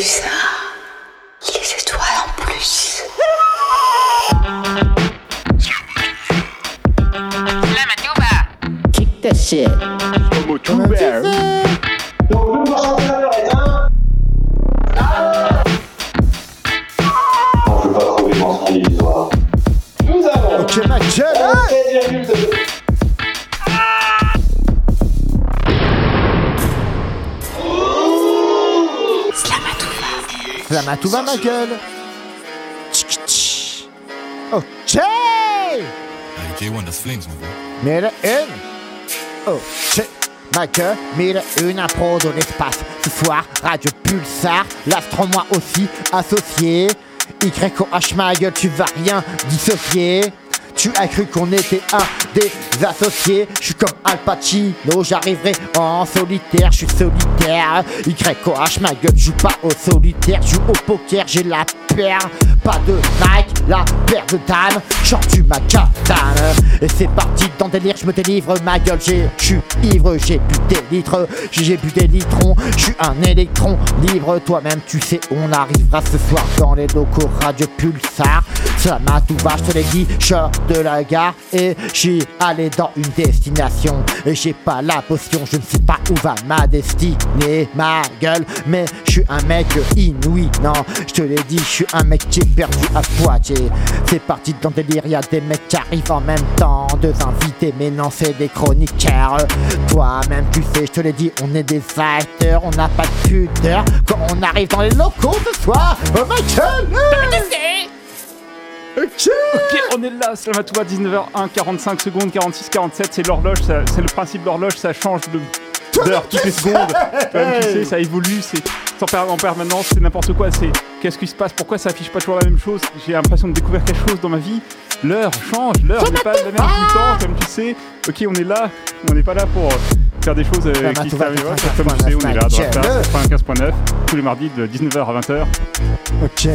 Pulsar. Les étoiles en plus. Kick that shit. Slamatouva, ma gueule. Tchic, tch. Ok. Hey, J1, das Flames, my boy. Mille une. Ok. Ma gueule, mille une impro de l'espace. Ce soir, Radio Pulsar, l'astro moi aussi associé. YOH ma gueule, tu vas rien dissocier. Tu as cru qu'on était un des associés. Je suis comme Al Pacino, j'arriverai en solitaire. Je suis solitaire. YOH ma gueule, joue pas au solitaire. Joue au poker, j'ai la paire. Pas de Nike, la paire de dames. Chante du macadam. Et c'est parti dans délire, je me délivre ma gueule. J'ai- Je suis ivre, j'ai bu des litres. J'ai j'ai bu des litrons. Je suis un électron libre. Toi-même, tu sais, on arrivera ce soir dans les locaux Radio Pulsar. Ça m'a tout va, je te l'ai dit, je sors de la gare et j'y allé dans une destination. Et j'ai pas la potion, je ne sais pas où va ma destinée, ma gueule. Mais je suis un mec inouï, non, je te l'ai dit, je suis un mec qui est perdu à Poitiers. C'est parti dans délire, y a des mecs qui arrivent en même temps. Deux invités, mais non, c'est des chroniqueurs. Toi-même, tu sais, je te l'ai dit, on est des acteurs, on n'a pas de pudeur. Quand on arrive dans les locaux ce soir, oh my god! Ok! On est là, Slamatouva, 19h1, 45 secondes, 46, 47, c'est l'horloge, c'est le principe de l'horloge, ça change de d'heure toutes les secondes. Toi-même, tu sais, ça évolue, c'est en permanence, c'est n'importe quoi, c'est qu'est-ce qui se passe, pourquoi ça affiche pas toujours la même chose, j'ai l'impression de découvrir quelque chose dans ma vie, l'heure change, l'heure n'est pas la même tout le temps, comme tu sais, ok, on est là, on n'est pas là pour faire des choses euh, qui servent, comme tu sais, on est là, dans la 95.9, tous les mardis de 19h à 20h, Ok.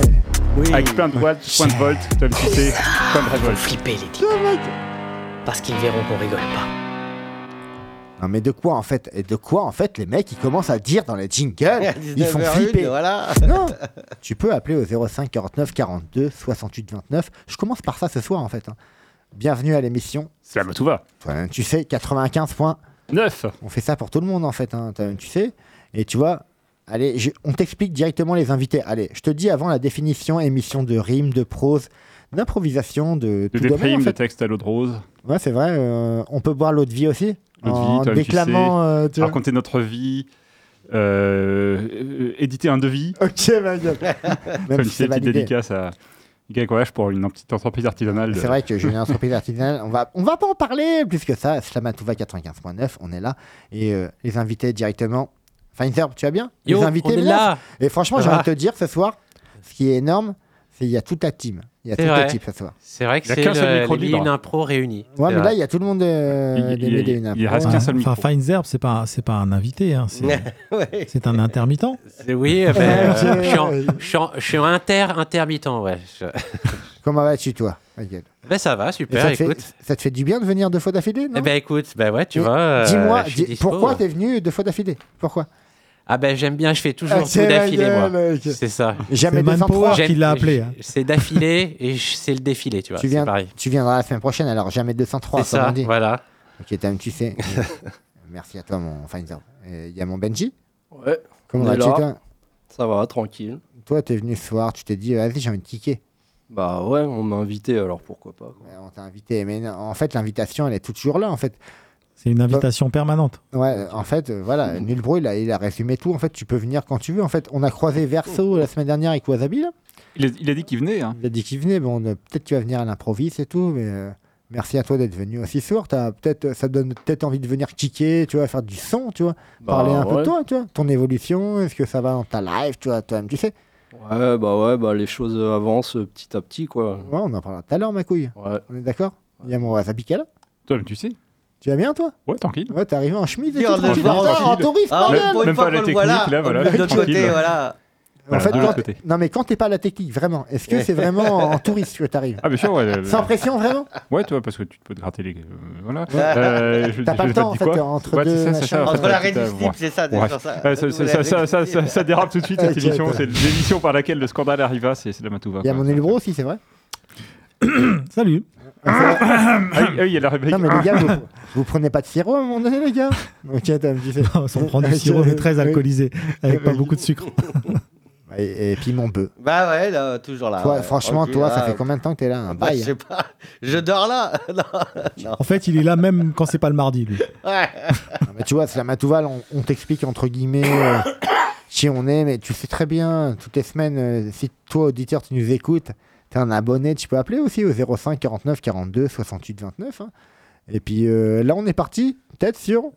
Oui. avec plein de watts, plein de volts, comme tu sais, plein de révoltes. flipper les types. Parce qu'ils verront qu'on rigole pas. Non mais de quoi en fait Et de quoi en fait les mecs ils commencent à dire dans les jingles Ils font flipper. Voilà. Non Tu peux appeler au 05 49 42 68 29. Je commence par ça ce soir en fait. hein. Bienvenue à l'émission. Slamatouva, Toi-même, tu sais, 95 points. 9 On fait ça pour tout le monde en fait. hein. Tu sais. Et tu vois, allez, je- on t'explique directement les invités. Allez, je te dis avant la définition émission de rime, de prose, d'improvisation, de de tout domaine, en déprime, de texte à l'eau de rose. Ouais, c'est vrai. euh, on peut boire l'eau de vie aussi. L'eau de vie, en toi-même, tu déclamant. euh, tu raconter notre vie, euh, éditer un devis, Ok, ma gueule. Même si c'est petite validé. dédicace à Gakoach pour une petite entreprise artisanale. de- C'est vrai que j'ai une entreprise artisanale. On va, on va pas en parler plus que ça. Slamatouva 95.9, on est là. Et euh, les invités directement. Pfizer, tu vas bien? Yo, Les invités on est bien là. Et franchement, j'ai va envie de te dire ce soir, ce qui est énorme, qu'il y a toute la team. Il y a C'est toute ce soir. C'est vrai que Il y a c'est qu'un seul le- micro les. Mille Impro réunis. Ouais, mais vrai. là, il y a tout le monde euh, Il- des il- il- une il reste qu'un seul Enfin, micro. Feinzerb, c'est pas, c'est pas un invité, hein, c'est, Ouais. c'est un intermittent. Oui, euh, ben, euh, je, suis en, je, suis en- je suis en inter intermittent, ouais. Je- Comment vas-tu, toi Michael? Ben ça va, super. ça, te écoute. fait, ça te fait du bien de venir deux fois d'affilée, non? Eh ben écoute, ben ouais, tu Et vois. euh, Dis-moi, suis dis- pourquoi t'es venu deux fois d'affilée? Pourquoi? Ah ben j'aime bien, je fais toujours Ah, tout d'affilée, moi. C'est ça. Jamais C'est 203. Manpower J'aime- qui l'a appelé. hein. C'est d'affilée et c'est le défilé, tu vois. Tu, c'est viens, pareil. tu viendras la semaine prochaine, alors jamais 203, C'est comme ça, on dit. voilà. Ok, t'as- tu sais. Merci à toi, mon. Et Il y a mon Benji. Ouais, Comment vas-tu, toi ça va, tranquille. Toi, t'es venu ce soir, tu t'es dit, vas-y, j'ai envie de kicker. Bah ouais, on m'a invité, alors pourquoi pas. quoi. Ouais, On t'a invité, mais non, en fait, l'invitation, elle est toujours là, en fait. C'est une invitation permanente. Ouais, en fait, euh, voilà, Nul Bro, il a, il a résumé tout. En fait, tu peux venir quand tu veux. En fait, on a croisé Verso la semaine dernière avec Wasabi, là. Il a, il a dit qu'il venait. hein. Il a dit qu'il venait. Bon, peut-être qu'il va venir à l'improviste et tout, mais euh, merci à toi d'être venu aussi. T'as peut-être, ça donne peut-être envie de venir kicker, tu vois, faire du son, tu vois. Bah, Parler un peu de toi, tu vois. Ton évolution, est-ce que ça va dans ta live, tu vois, toi-même, tu sais. Ouais, bah ouais, bah les choses avancent euh, petit à petit, quoi. Ouais, on en parlera tout à l'heure, ma couille. Ouais. On est d'accord? Il y a mon Wasabi qui est là. Toi, tu sais. Tu vas bien, toi? Ouais, tranquille. Ouais, t'es arrivé en chemise et tout, tranquille. en Putain, en touriste, Ah, Même- même pas la technique, voit là, là, voilà, de l'autre côté, voilà. Voilà, fait, de l'autre quand- côté. non mais quand t'es pas à la technique, vraiment, est-ce que c'est vraiment en touriste que t'arrives? Ah, bien sûr, ouais. Sans pression, vraiment? Ouais, toi, parce que tu peux te gratter les. euh, voilà. Ouais. Euh, T'as pas le temps, en fait, entre Ouais, deux en Entre la slip, c'est ça, ça. Dérape tout de suite, cette émission. C'est l'émission par laquelle le scandale arriva, c'est la Matouva. Il y a mon Elbro aussi, c'est vrai Salut. Ah oui, ah il y a la. Non mais les gars, vous, vous prenez pas de sirop à un moment donné, les gars Ok, attends, tu sais. On prend du sirop, mais très alcoolisé, avec pas beaucoup de sucre. Et, et puis mon bœuf. Bah ouais, là, toujours là. Toi, ouais. franchement, toi, ça ah, fait combien de temps que t'es là Un bah, bail Je hein. sais pas. Je dors là. non, non. En fait, il est là même quand c'est pas le mardi, lui. Ouais. Non, mais tu vois, c'est la Matouval, on, on t'explique entre guillemets euh, qui on est, mais tu sais très bien, toutes les semaines, euh, si toi, auditeur, tu nous écoutes, t'es un abonné, tu peux appeler aussi au 05 49 42 68 29. hein. Et puis euh, là, on est parti, peut-être sur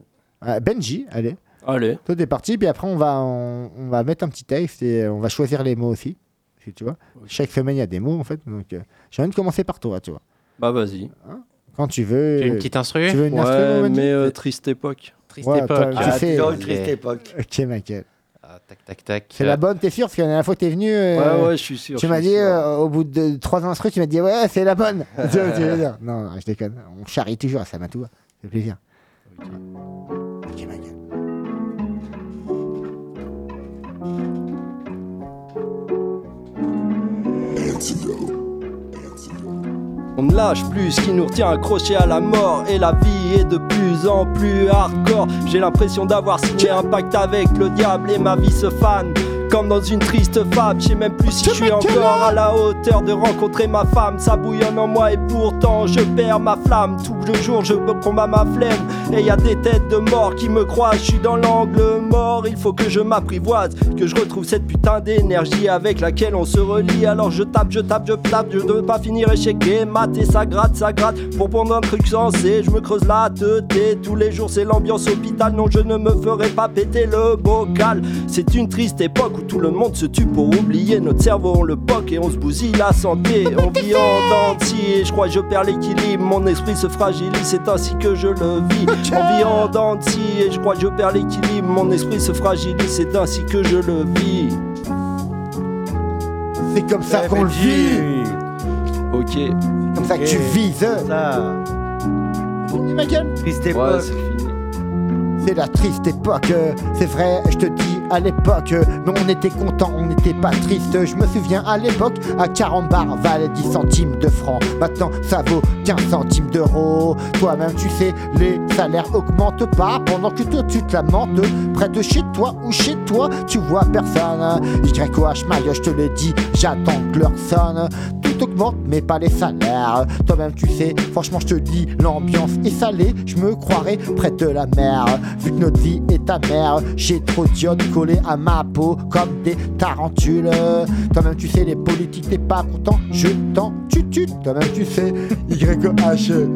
euh, Benji, allez. Allez. Toi, t'es parti, puis après, on va, on, on va mettre un petit texte et on va choisir les mots aussi. Si tu vois, chaque semaine, il y a des mots en fait. Donc, euh, j'ai envie de commencer par toi, tu vois. Bah vas-y. Quand tu veux. Tu veux une petite instru? Tu veux une Ouais, mais euh, triste époque. Triste Ouais, époque. Ah, Tu sais, toujours une triste époque. Ok, Michael. Ah, tac, tac, tac. C'est la bonne, t'es sûr? Parce que la dernière fois que t'es venu. euh, Ouais, ouais, je suis sûr. Tu m'as dit, euh, au bout de trois instrus, tu m'as dit, ouais, c'est la bonne. Tu vois, tu veux dire? non, non, je déconne. On charrie toujours, ça m'a tout. Ça fait plaisir. Ok, ma gueule. On ne lâche plus ce qui nous retient accrochés à la mort. Et la vie est de plus en plus hardcore. J'ai l'impression d'avoir signé un pacte avec le diable Et ma vie se fane. Comme dans une triste fable Je sais même plus si je suis encore à la hauteur de rencontrer ma femme. Ça bouillonne en moi et pourtant je perds ma flamme. Tout le jour je me combats ma flemme Et y a des têtes de mort qui me croisent Je suis dans l'angle mort. Il faut que je m'apprivoise Que je retrouve cette putain d'énergie avec laquelle on se relie. Alors je tape, je tape, je tape Je ne veux pas finir échec. Et maté Ça gratte, ça gratte. Pour prendre un truc sensé Je me creuse la tête. Tous les jours c'est l'ambiance hôpital. Non je ne me ferai pas péter le bocal. C'est une triste époque où tout le monde se tue pour oublier Notre cerveau. On le poque et on se bousille la santé. On vit en dentier. Je crois que je perds l'équilibre. Mon esprit se fragilise. C'est ainsi que je le vis On vit en dentier et je crois que je perds l'équilibre Mon esprit se fragilise C'est ainsi que je le vis C'est comme ça qu'on le vit. Ok C'est comme ça que tu vises. Ça, Fini, ma gueule. triste époque. c'est la triste époque, c'est vrai, je te dis à l'époque, mais on était content, on n'était pas triste. Je me souviens à l'époque, à Carambar valait 10 centimes de francs. Maintenant, ça vaut 15 centimes d'euros. Toi-même, tu sais, les salaires augmentent pas pendant que toi, tu te lamentes. Près de chez toi ou chez toi, tu vois personne. YOH, Maille, je te le dis, j'attends que l'heure sonne. Tout augmente, mais pas les salaires. Toi-même, tu sais, franchement, je te dis, l'ambiance est salée. Je me croirais près de la mer. Vu que notre vie est amère, j'ai trop d'iode collés à ma peau comme des tarentules. Toi-même, tu sais, les politiques, t'es pas content, je t'en tue Toi-même, tu sais, YOH,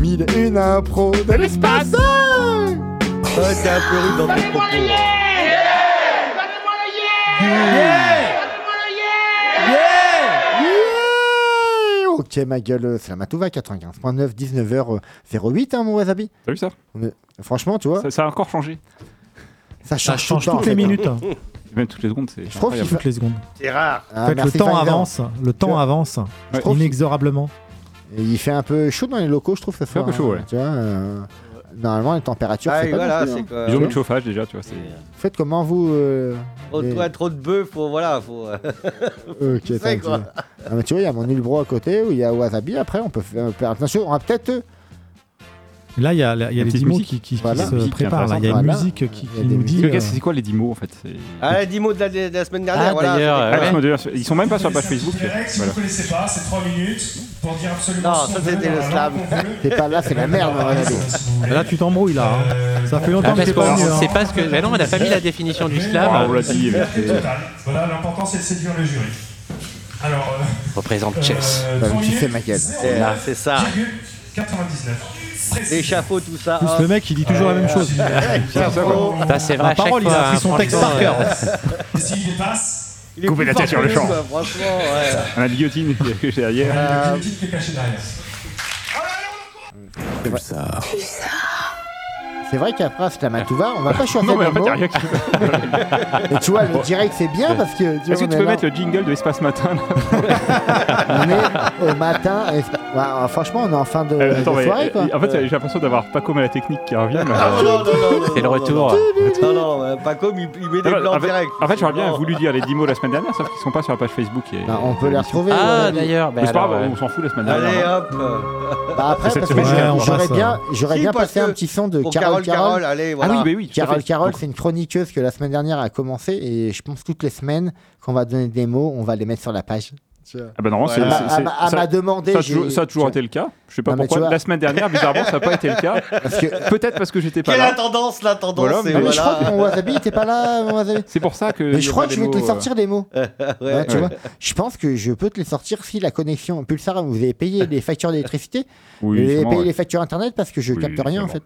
mille et une impro de l'espace. Ouais, un peu rude dans tes propos. Yeah Ok, ma gueule, c'est la Matouva 95.9, 19h08, hein, mon wasabi. T'as vu ça On est- Franchement, tu vois, ça Ça a encore changé. Ça change, Ça change tout le temps, toutes les minutes. hein. Même toutes les secondes, c'est Je trouve incroyable. qu'il Toutes les secondes. C'est rare. Ah, En fait, le merci, temps avance. Le temps avance. Trouve Inexorablement. Et il fait un peu chaud dans les locaux, je trouve, ce fait un peu chaud, ouais. Tu vois, euh, normalement, les températures, Ah, c'est et pas voilà, non plus, c'est hein. Ils ont mis le chauffage déjà, tu vois. c'est- Faites comment vous euh, Trop, les- toi, trop de bœufs, faut. Voilà, faut. euh, Ok, C'est attends, quoi. tu- Ah, mais tu vois, il y a mon Ulbro à côté où il y a Wasabi. Après, on peut faire, faire attention. On va peut-être. Là, il y a, y a les petite 10 mots qui, qui- qui Voilà. se Musique préparent. Il y a une Voilà. musique qui, qui nous dit. C'est euh, c'est quoi les 10 mots en fait Ah, les 10 mots de la, de la semaine dernière, Ah, voilà. d'ailleurs, Ah, Ils sont même pas sur la page Facebook. Si Voilà. vous connaissez pas, c'est 3 minutes pour dire absolument Non, ça, c'était le la slam. C'est pas là, c'est la merde, si. Là, tu t'embrouilles là. hein. Euh, Ça fait longtemps Ah, que t'es pas venu. hein. pas ce que. Mais non, on n'a pas mis la définition du Ah, slam. on l'a dit. mais c'est- total. Voilà, l'important c'est de séduire le jury. Alors, euh, Représente Chess. Bah, tu minutes, ma gueule. C'est là, c'est ça. virgule 99. L'échafaud, tout ça. Plus hop. le mec, il dit toujours la même chose. Ça, c'est vrai. La à chaque parole, il fois, a appris hein, son texte par cœur. Et s'il dépasse, Il est Coupez la tête sur que le champ. quoi, Franchement, ouais. On a la guillotine qui est cachée derrière. Euh, le guillotine qui est caché derrière. C'est vrai qu'après, c'est la Matouva, on va pas choisir Non, mais en fait, a rien qui. Mais tu vois, le direct, c'est bien parce que. Est-ce que tu peux là, mettre le jingle de Espace Matin là? On est au matin. Et- Ouais, franchement, on est en fin de, Euh, attends, de mais, soirée, quoi. euh, En fait, j'ai l'impression d'avoir Paco à la technique qui revient. mais, Ah, euh, non, non, C'est le non, retour. Non, non, euh, Paco, il, il met des Ah, blancs en fait, direct. en fait, j'aurais bien voulu dire les 10 mots la semaine dernière, sauf qu'ils sont pas sur la page Facebook. Et, Bah, on peut les retrouver. Ah, ouais. d'ailleurs. bah Mais c'est pas grave, euh, on s'en fout la semaine Allez, dernière. hop. Bah après, parce que j'aurais bien, j'aurais Si, bien passé un petit son de Carole Carole. allez, Ah oui, mais oui, Carole fait. Carole, c'est une chroniqueuse que la semaine dernière a commencé et je pense toutes les semaines qu'on va donner des mots, on va les mettre sur la page. Ah bah non, c'est- Ouais. Elle m'a- c'est- c'est- ça- m'a demandé. ça a j'ai- toujours- ça a toujours été le cas. Je sais pas Non, pourquoi. vois- La semaine dernière, bizarrement, ça n'a pas été le cas. Parce que Peut-être parce que j'étais pas Quelle est la là. tendance La tendance, Voilà, mais Ah, mais je crois voilà. que mon wasabi était pas là, mon wasabi. C'est pour ça que. Mais je crois que je des vais te les mots, sortir les mots. Ouais. Ouais, tu ouais. vois, je pense que je peux te les sortir si la connexion Pulsar, vous avez payé les factures d'électricité, euh, vous Oui, avez payé ouais. les factures internet parce que je Oui, capte rien en fait.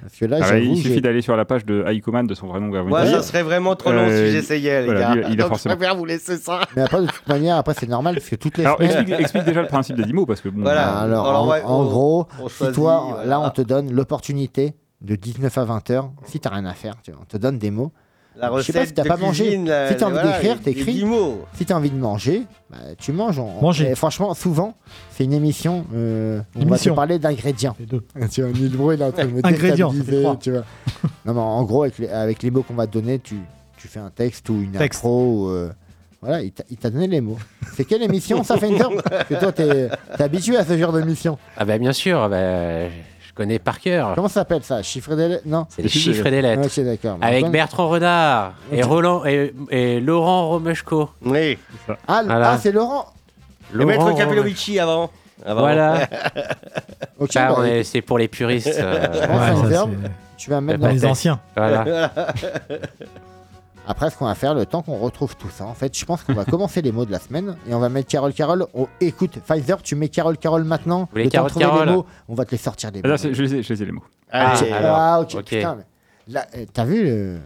Parce que là, Ah, j'avoue, il suffit d'aller sur la page de Aikoman de son vrai nom. Gavin Moi, Taylor. ça serait vraiment trop long Euh, si j'essayais, les voilà, gars. il a Donc, forcément- je préfère vous laisser ça. Mais après, de toute manière, après c'est normal parce que toutes les Alors, semaines. explique, explique déjà le principe des 10 mots parce que bon. Voilà. euh, Alors, Alors, en, ouais, en on- gros, on si choisit, toi, voilà. là, on te donne l'opportunité de 19 à 20 heures, si t'as rien à faire, tu vois, on te donne des mots. La Je sais pas recette si t'as de pas mangé. la- Si t'as envie voilà, d'écrire, t'écris. Si t'as envie de manger, bah, tu manges. On- Manger. Et franchement, souvent, c'est une émission. euh, on va te Émission. parler d'ingrédients. Tu vois, Nilbro, il est en train de me Ingrédients, tu vois. Non, mais en gros, avec les, avec les mots qu'on va te donner, tu, tu fais un texte ou une Texte. intro. ou, euh, voilà, il t'a- donné les mots. C'est quelle émission ça fait une heure que toi, t'es t'es habitué à ce genre d'émission. Ah bah bien sûr, ah bah, connais par cœur. Comment ça s'appelle ça? Chiffre des lettres? Non C'est les chiffres et les lettres. Ok, d'accord. Mais Avec Bertrand Renard et, Roland, et, et Laurent Romeschko. Oui. Ah, Voilà. ah, c'est Laurent Et Maître Laurent Capelovici avant. Avant. Voilà. Ok, Ah, bah, on est- c'est pour les puristes. euh, je Ouais, ça, c'est Tu vas mettre Bah, dans les anciens. voilà. Après, ce qu'on va faire, le temps qu'on retrouve tout ça, en fait, je pense qu'on va commencer les mots de la semaine et on va mettre Carole Carole. Oh, écoute, Pfizer, tu mets Carole Carole maintenant. voulez le temps de Carole trouver Carole les mots, on va te les sortir des Ah, mots. je, les ai, je les ai les mots. Ah, alors, Ah, ok. Putain, mais là, euh, t'as vu le...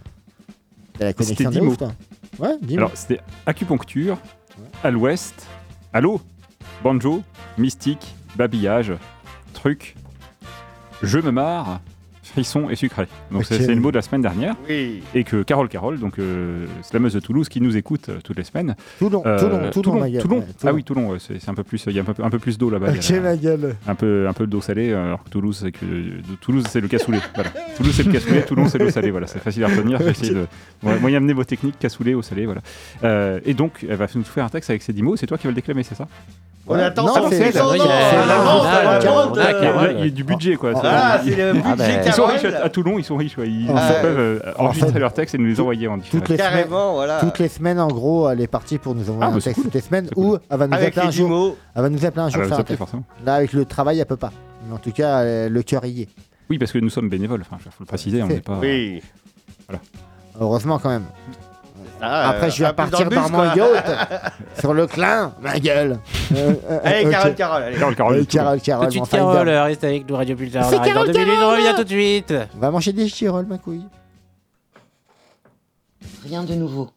T'as la C'était connexion de dix ouf, mots. toi. Ouais, dis Alors, c'était acupuncture, à l'ouest, allô, banjo, mystique, babillage, truc, je me marre, frisson et sucré. Donc, c'est le mot de la semaine dernière. Oui. Et que Carole Carole, donc euh, slameuse de Toulouse, qui nous écoute euh, toutes les semaines. Toulon, Euh, Toulon, Toulon. Toulon. Ah oui, Toulon, ouais, c'est un peu plus, il y a un peu, un peu plus d'eau là-bas. Ok, ma gueule. un peu, un peu d'eau salée, euh, alors que Toulouse, c'est que Toulouse, c'est le cassoulet. Voilà. Toulouse, c'est le cassoulet, Toulon, c'est l'eau salée. Voilà, c'est facile à retenir. Essayé de ouais, moyen amener vos techniques, cassoulet, eau salée, voilà. Euh, et donc, elle va nous faire un texte avec ces 10 mots. C'est toi qui vas le déclamer, c'est ça? On attend Non, ça, c'est- il y a- euh, du budget, quoi. Ah, ils, c'est le Ah, budget bah, ils sont riches à, Toulon, ils sont riches. Ils, peuvent euh, en enregistrer leurs textes et nous les envoyer en différé. Toutes les semaines, Carrément, voilà. toutes les semaines, en gros, elle est partie pour nous envoyer Ah, un texte toutes les semaines ou elle va nous appeler un 10 jour. Elle va nous appeler un Ah, jour. Là, avec le travail, elle peut pas. Mais en tout cas, euh, le cœur y est. Oui, parce que nous sommes bénévoles. Enfin, il faut le préciser, on n'est pas. Oui. Heureusement, quand même. Ah, Après, euh, je vais peu dans bus, mon yacht sur le clin, ma gueule. Euh, euh, Allez, ok. Carole, Carole, allez. Carole, Carole, Allez. Carole, Carole, finder. Carole, reste avec nous, Radio Pulsar. C'est arrive dans Carole, deux minutes, on Carole revient tout de suite. On va manger des girolles, ma couille. Rien de nouveau.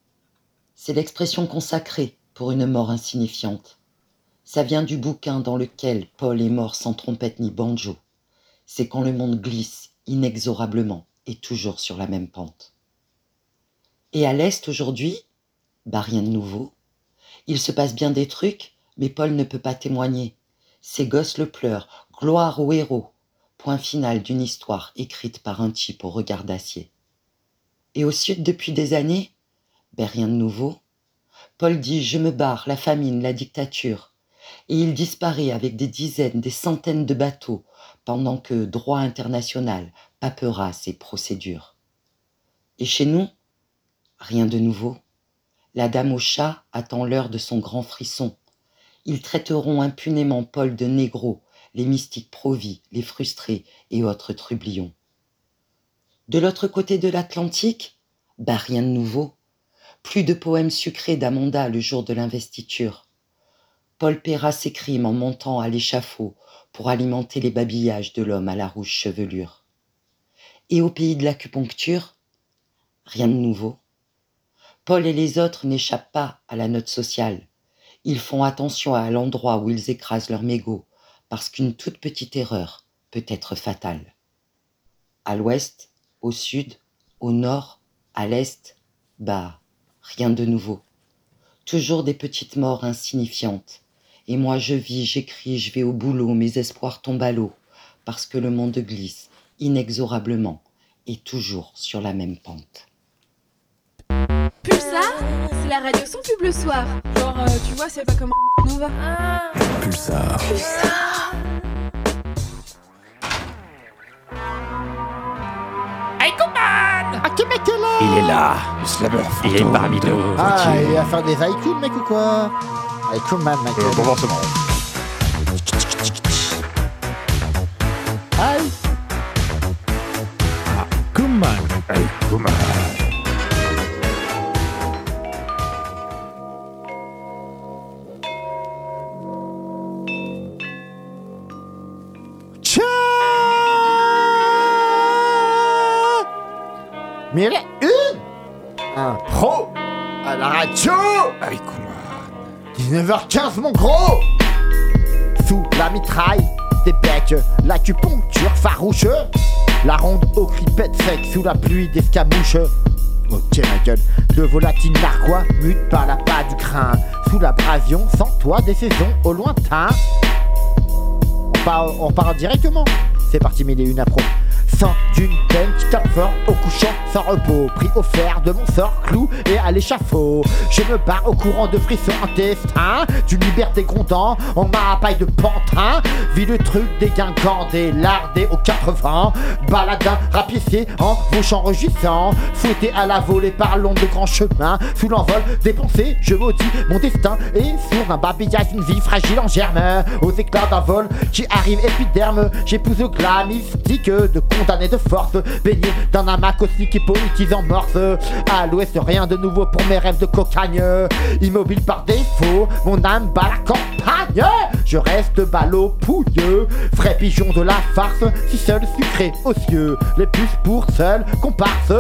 C'est l'expression consacrée pour une mort insignifiante. Ça vient du bouquin dans lequel Paul est mort sans trompette ni banjo. C'est quand le monde glisse inexorablement et toujours sur la même pente. Et à l'Est aujourd'hui, bah rien de nouveau. Il se passe bien des trucs, mais Paul ne peut pas témoigner. Ses gosses le pleurent, gloire au héros. Point final d'une histoire écrite par un type au regard d'acier. Et au sud depuis des années, ben rien de nouveau. Paul dit Je me barre, la famine, la dictature. Et il disparaît avec des dizaines, des centaines de bateaux, pendant que droit international, paperasse et procédure. Et chez nous, rien de nouveau. La dame au chat attend l'heure de son grand frisson. Ils traiteront impunément Paul de négro, les mystiques pro-vie, les frustrés et autres trublions. De l'autre côté de l'Atlantique, bah rien de nouveau. Plus de poèmes sucrés d'Amanda le jour de l'investiture. Paul paiera ses crimes en montant à l'échafaud pour alimenter les babillages de l'homme à la rouge chevelure. Et au pays de l'acupuncture, rien de nouveau. Paul et les autres n'échappent pas à la note sociale. Ils font attention à l'endroit où ils écrasent leur mégot, parce qu'une toute petite erreur peut être fatale. À l'ouest, Au sud, au nord, à l'est, bah, rien de nouveau. Toujours des petites morts insignifiantes. Et moi je vis, j'écris, je vais au boulot, mes espoirs tombent à l'eau, parce que le monde glisse, inexorablement, et toujours sur la même pente. Pulsar, c'est la radio sans pub le soir. Genre, euh, tu vois, c'est pas comme Nova. Pulsar. Pulsar. Il est là. Le slammer Il est parmi nous. Ah, il va faire des haïkus, mec ou quoi? Haïku man, mec. Euh, Bon forcément. Aïe Kumman. Allez, 19h15 mon gros. Sous la mitraille des becs, l'acupuncture farouche. La ronde au cripette sec sous la pluie d'escamouches Ok ma gueule, de volatile narquois mute par la pas du crin Sous l'abrasion, sans toi des saisons au lointain. On part, on part directement. C'est parti, mille et une appro. Sans d'une peine qui fort au couchant sans repos. Pris au fer de mon sort, clou et à l'échafaud. Je me barre au courant de frissons intestins. D'une liberté grondant, on m'a paille de pantin. Vis le truc déguinquant, délardé aux quatre vents. Baladin, rapiécé en bouche enregistrant. Fouetté à la volée par l'onde de grand chemin. Sous l'envol des pensées, je maudis mon destin. Et sur un babillage, une vie fragile en germe. Aux éclats d'un vol qui arrive épiderme. J'épouse au glas mystique de condamné de force. Baigné dans un amas cosmique et en morse. À l'ouest, rien de nouveau pour mes rêves de cocagne. Immobile par défaut, mon âme bat la campagne. Je reste ballot pouilleux, vrai pigeon de la farce. Si seul sucré aux cieux, les puces pour seul comparse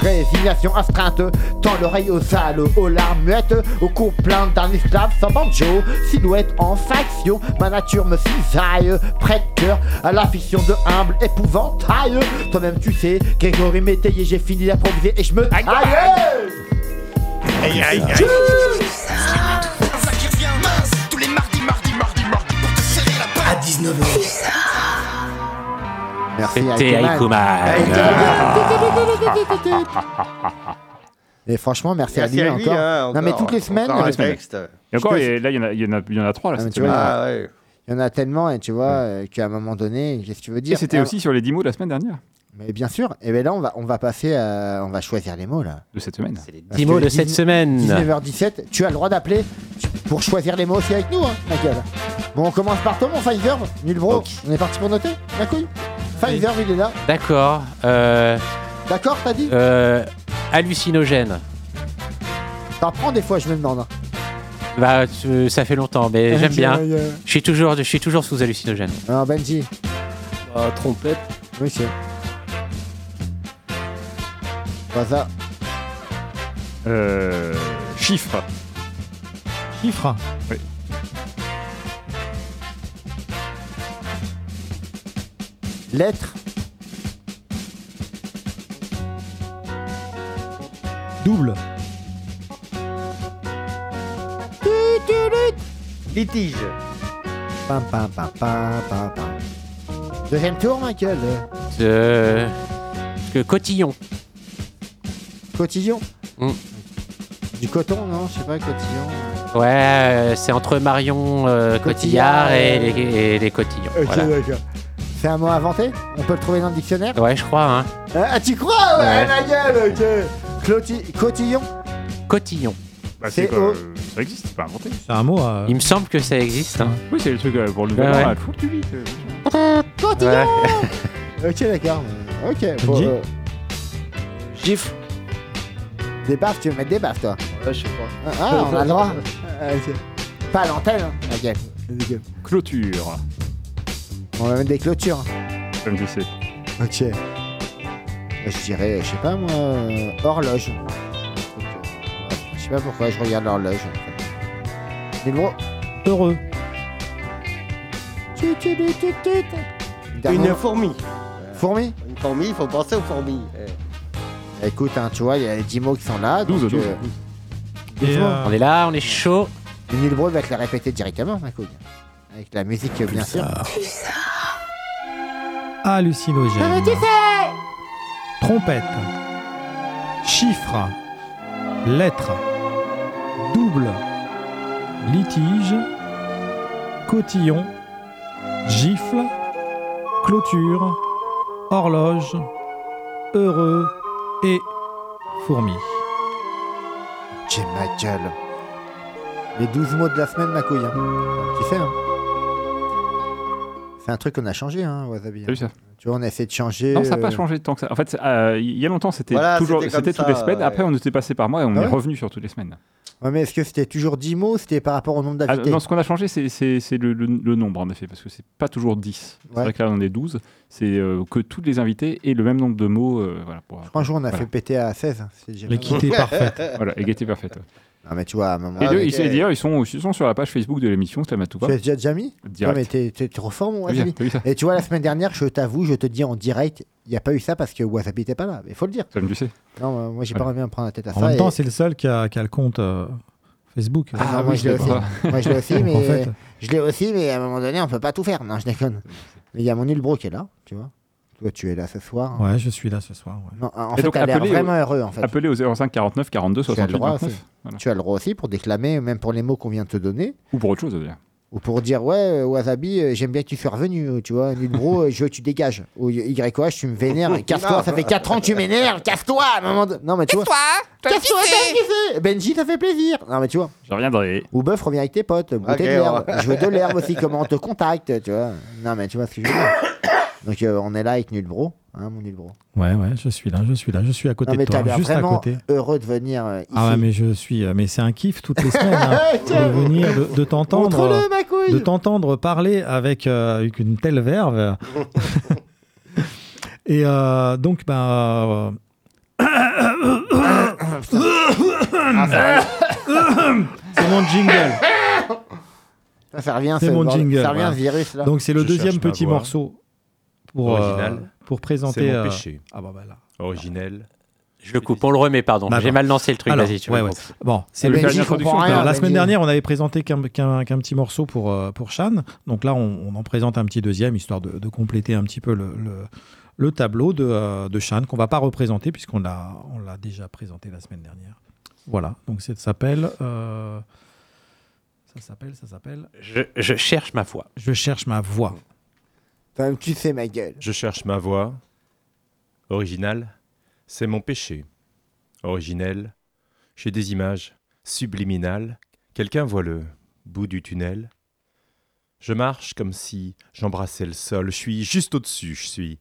résignation astreinte, tend l'oreille aux salles, aux larmes muettes, au cours plein d'un esclave sans banjo, silhouette en faction, ma nature me cisaille, prête cœur à la fiction de humble épouvantail. Toi-même tu sais, Grégory Métayer, j'ai fini d'improviser et je me taille. Aïe aïe aïe. À 19h. Merci C'était. Aïkuman. Et franchement, merci, Merci à lui à lui, encore. hein, non mais encore. toutes les semaines, Encore texte. Et encore, et là, il y, en a- il y, en a- il y en a trois là, Ah, cette tu vois, semaine. Ah ouais. il y en a tellement et tu vois euh, qu'à un moment donné, qu'est-ce que tu veux Et dire c'était Ah, aussi sur les 10 mots de la semaine dernière, Mais bien sûr. Et bien là, on va on va passer, à- on va choisir les mots là. de cette semaine. C'est les Parce 10 mots de cette 19 semaine. 19h17, tu as le droit d'appeler pour choisir les mots aussi avec nous, hein, ma gueule. Bon, on commence par toi, mon Pfizer. Nul bro. Ok. On est parti pour noter La couille Pfizer, il est là. D'accord. Euh, D'accord, t'as dit euh, hallucinogène. T'en prends des fois, je me demande. hein. Bah, tu- ça fait longtemps, mais j'aime bien. Euh, Je suis toujours, je suis toujours sous hallucinogène. Alors, Benji. Ah, trompette. Oui, c'est. Pas ça. Euh, chiffre. Chiffre. Lettre. Double. Litige. Pam, pam, pam, pam, pam, pam. Deuxième tour, Michael. Euh, que cotillon. Cotillon. Mm. Du coton, non Je sais pas, cotillon. Ouais, euh, c'est entre Marion euh, Cotillard, Cotillard et euh, les, et les cotillons. Ok, voilà. d'accord. C'est un mot inventé? On peut le trouver dans le dictionnaire? Ouais, je crois, hein. Ah, tu crois? Ouais, Ouais. ma gueule, ok. Cloti- cotillon? Cotillon. Bah, C'est quoi, euh, Ça existe, c'est pas inventé. C'est un mot à. Il me semble que ça existe. Hein. Oui, c'est le truc euh, pour le nouvel Ouais, an, du euh. Cotillon Ouais. Ok, d'accord. Ok, euh, Gif. Des baffes, tu veux mettre des baffes, toi Ouais, je sais pas. Ah, ah, on a le droit Ah, ok. Pas à l'antenne, hein. Ok. Clôture. On va mettre des clôtures. Comme tu sais. Ok. Je dirais, je sais pas moi, euh, horloge. Je sais pas pourquoi je regarde l'horloge. en fait. Mais bon. Heureux. Tut, tut, tut, tut, tut. Dernier Une fourmi. Fourmi Une fourmis, il faut penser aux fourmis. Eh. Écoute, hein, tu vois, il y a les 10 mots qui sont là. 12, donc, 12, euh, euh, On est là, on est chaud. Nul va te les répéter directement, ma couille. Avec la musique, bien sûr. hallucinogène. Trompette. Chiffre. Lettre. Double. Litige. Cotillon. Gifle. Clôture. Horloge. Heureux. Et fourmi. J'ai ma gueule. Les 12 mots de la semaine, ma couille. Hein. Tu sais, hein. C'est un truc qu'on a changé, hein, Wasabi. Vu ça? Tu vois, on a essayé de changer. Non, ça n'a pas euh, changé tant que ça. En fait, euh, il y a longtemps, c'était Voilà, toujours, c'était toutes les semaines. ouais. Après, on était passé par mois et on Ah est revenu sur toutes les semaines. Ouais, mais est-ce que c'était toujours 10 mots? C'était par rapport au nombre Ah, d'invités? non, ce qu'on a changé, c'est, c'est- c'est le, le- le nombre, en effet, parce que c'est pas toujours 10. C'est vrai que là, on est 12. C'est euh, que tous les invités aient le même nombre de mots. euh, voilà, pour, Un jour, on a voilà. fait péter à 16. C'est déjà pas mal. L'équité parfaite. Voilà, égalité parfaite. ouais. Non, mais tu vois, à un moment. Et deux, mais ils- d'ailleurs, ils sont, ils sont sur la page Facebook de l'émission Slamatouba. Tu as déjà, déjà mis Direct. Ouais, mais t'es t'es trop fort, mon T'as vu ça Wasabi. Ça Et tu vois, la semaine dernière, je t'avoue, je te dis en direct, il n'y a pas eu ça parce que Wasabi n'était pas là. Il faut le dire. Comme tu sais. Non, euh, moi, j'ai pas Voilà. envie de me prendre la tête à En ça. même et- temps, c'est le seul qui a, qui a le compte euh, Facebook. Ah, Ah moi, oui, je l'ai aussi. moi, je l'ai aussi, mais. en fait- Je l'ai aussi, mais à un moment donné, on peut pas tout faire. Non, je déconne. Mais il y a mon nul bro qui est là, tu vois. Toi, tu es là ce soir. Ouais, je suis là ce soir. ouais. Non, en Et fait, t'as l'air vraiment au- heureux, en fait. Appelez au 05 49 42 Tu as le 68 droit 29. aussi. Voilà. Tu as le droit aussi pour déclamer, même pour les mots qu'on vient de te donner. Ou pour autre chose, d'ailleurs. Ou pour dire, ouais, euh, Wasabi, euh, j'aime bien que tu sois revenu, euh, tu vois. Nul bro, je veux que tu dégages. Ou YOH, tu me vénères. Casse-toi, ça fait 4 ans que tu m'énerves. Casse-toi de- Non, mais tu vois. Casse-toi, kiffé. Benji, ça fait plaisir. Non, mais tu vois. Je reviendrai. Ou bœuf, reviens avec tes potes, Ok, de l'herbe. ouais. Je veux de l'herbe aussi, comment on te contacte, tu vois. Non, mais tu vois ce que je veux dire. Donc, euh, on est là avec Nul Bro, hein, mon Nul Bro. Ouais, ouais, je suis là, je suis là, je suis à côté Non, mais de toi, juste à côté. heureux de venir euh, ici. Ah ouais, mais je suis, euh, mais c'est un kiff toutes les semaines hein, de venir, de, de t'entendre, euh, de t'entendre parler avec, euh, avec une telle verve. Et euh, donc, bah, euh, c'est mon jingle. Ça, revient, C'est ce mon jingle, Ça revient, voilà. virus, là. Donc c'est le Je deuxième petit morceau pour euh, Original. pour présenter. C'est mon euh, péché. Ah bah, bah là. Originel. Je le coupe, on le remet, pardon. J'ai mal lancé le truc, Alors, vas-y, tu ouais, ouais. Bon, c'est La Benji. semaine dernière, on avait présenté qu'un petit morceau pour, euh, pour Shan. Donc là, on, on en présente un petit deuxième, histoire de, de compléter un petit peu le, le, le tableau de, euh, de Shan, qu'on va pas représenter, puisqu'on l'a on l'a déjà présenté la semaine dernière. Voilà, donc ça s'appelle... euh, ça s'appelle, ça s'appelle... Je, je cherche ma foi. Je cherche ma voix. Je cherche ma voix. Original. C'est mon péché. Originel. J'ai des images subliminales. Quelqu'un voit le bout du tunnel. Je marche comme si j'embrassais le sol. Je suis juste au-dessus. Je suis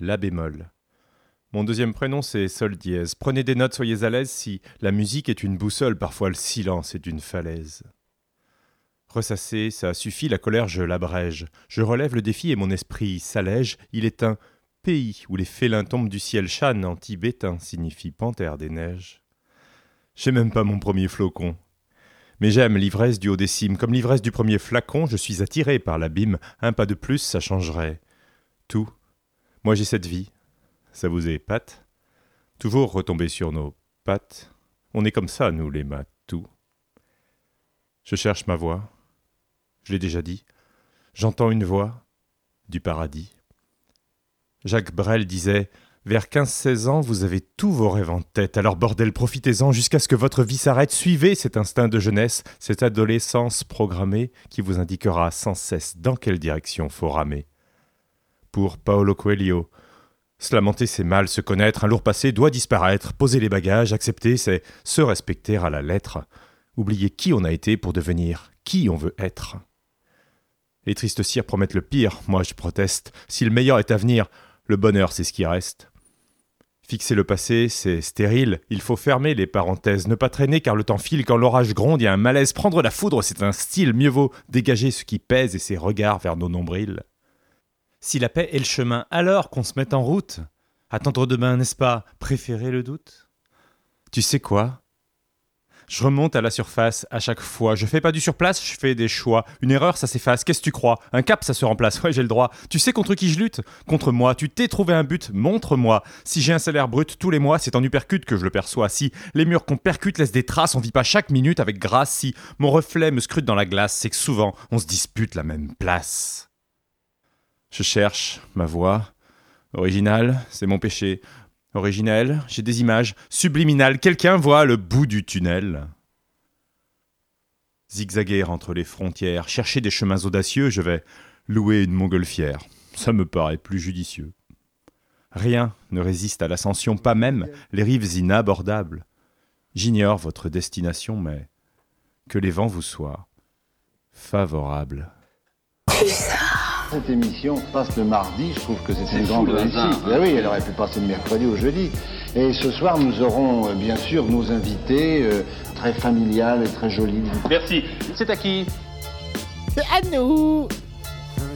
la bémol. Mon deuxième prénom, c'est Sol dièse. Prenez des notes, soyez à l'aise. Si la musique est une boussole, parfois le silence est une falaise. Ressasser, ça suffit, la colère, je l'abrège. Je relève le défi et mon esprit s'allège. Il est un pays où les félins tombent du ciel. Shan en tibétain signifie panthère des neiges. J'ai même pas mon premier flocon. Mais j'aime l'ivresse du haut des cimes. Comme l'ivresse du premier flacon, je suis attiré par l'abîme. Un pas de plus, ça changerait tout. Moi j'ai cette vie. Ça vous épate? Toujours retomber sur nos pattes. On est comme ça, nous les matous. Je cherche ma voix. Je l'ai déjà dit. J'entends une voix du paradis. Jacques Brel disait Vers 15-16 ans, vous avez tous vos rêves en tête, alors bordel, profitez-en jusqu'à ce que votre vie s'arrête. Suivez cet instinct de jeunesse, cette adolescence programmée qui vous indiquera sans cesse dans quelle direction faut ramer. Pour Paolo Coelho, se lamenter, c'est mal, se connaître, un lourd passé doit disparaître, poser les bagages, accepter, c'est se respecter à la lettre, oublier qui on a été pour devenir qui on veut être. Les tristes cires promettent le pire, moi je proteste. Si le meilleur est à venir, le bonheur c'est ce qui reste. Fixer le passé, c'est stérile, il faut fermer les parenthèses, ne pas traîner car le temps file, quand l'orage gronde, il y a un malaise, prendre la foudre c'est un style, mieux vaut dégager ce qui pèse et ses regards vers nos nombrils. Si la paix est le chemin, alors qu'on se mette en route. Attendre demain, n'est-ce pas Préférer le doute? Tu sais quoi? Je remonte à la surface à chaque fois. Je fais pas du surplace, je fais des choix. Une erreur, ça s'efface. Qu'est-ce que tu crois? Un cap, ça se remplace. Ouais, j'ai le droit. Tu sais contre qui je lutte? Contre moi. Tu t'es trouvé un but Montre-moi. Si j'ai un salaire brut tous les mois, c'est en uppercut que je le perçois. Si les murs qu'on percute laissent des traces, on vit pas chaque minute avec grâce. Si mon reflet me scrute dans la glace, c'est que souvent, on se dispute la même place. Je cherche ma voix. Original, c'est mon péché. Originel, j'ai des images. Subliminal, quelqu'un voit le bout du tunnel. Zigzaguer entre les frontières, chercher des chemins audacieux, je vais louer une montgolfière. Ça me paraît plus judicieux. Rien ne résiste à l'ascension, pas même les rives inabordables. J'ignore votre destination, mais que les vents vous soient favorables. Cette émission passe le mardi, je trouve que c'est C'est une grande réussite. hein. Ben oui, elle aurait pu passer le mercredi ou jeudi. Et ce soir, nous aurons euh, bien sûr nos invités, euh, très familiales et très jolies. Merci. C'est à qui C'est à nous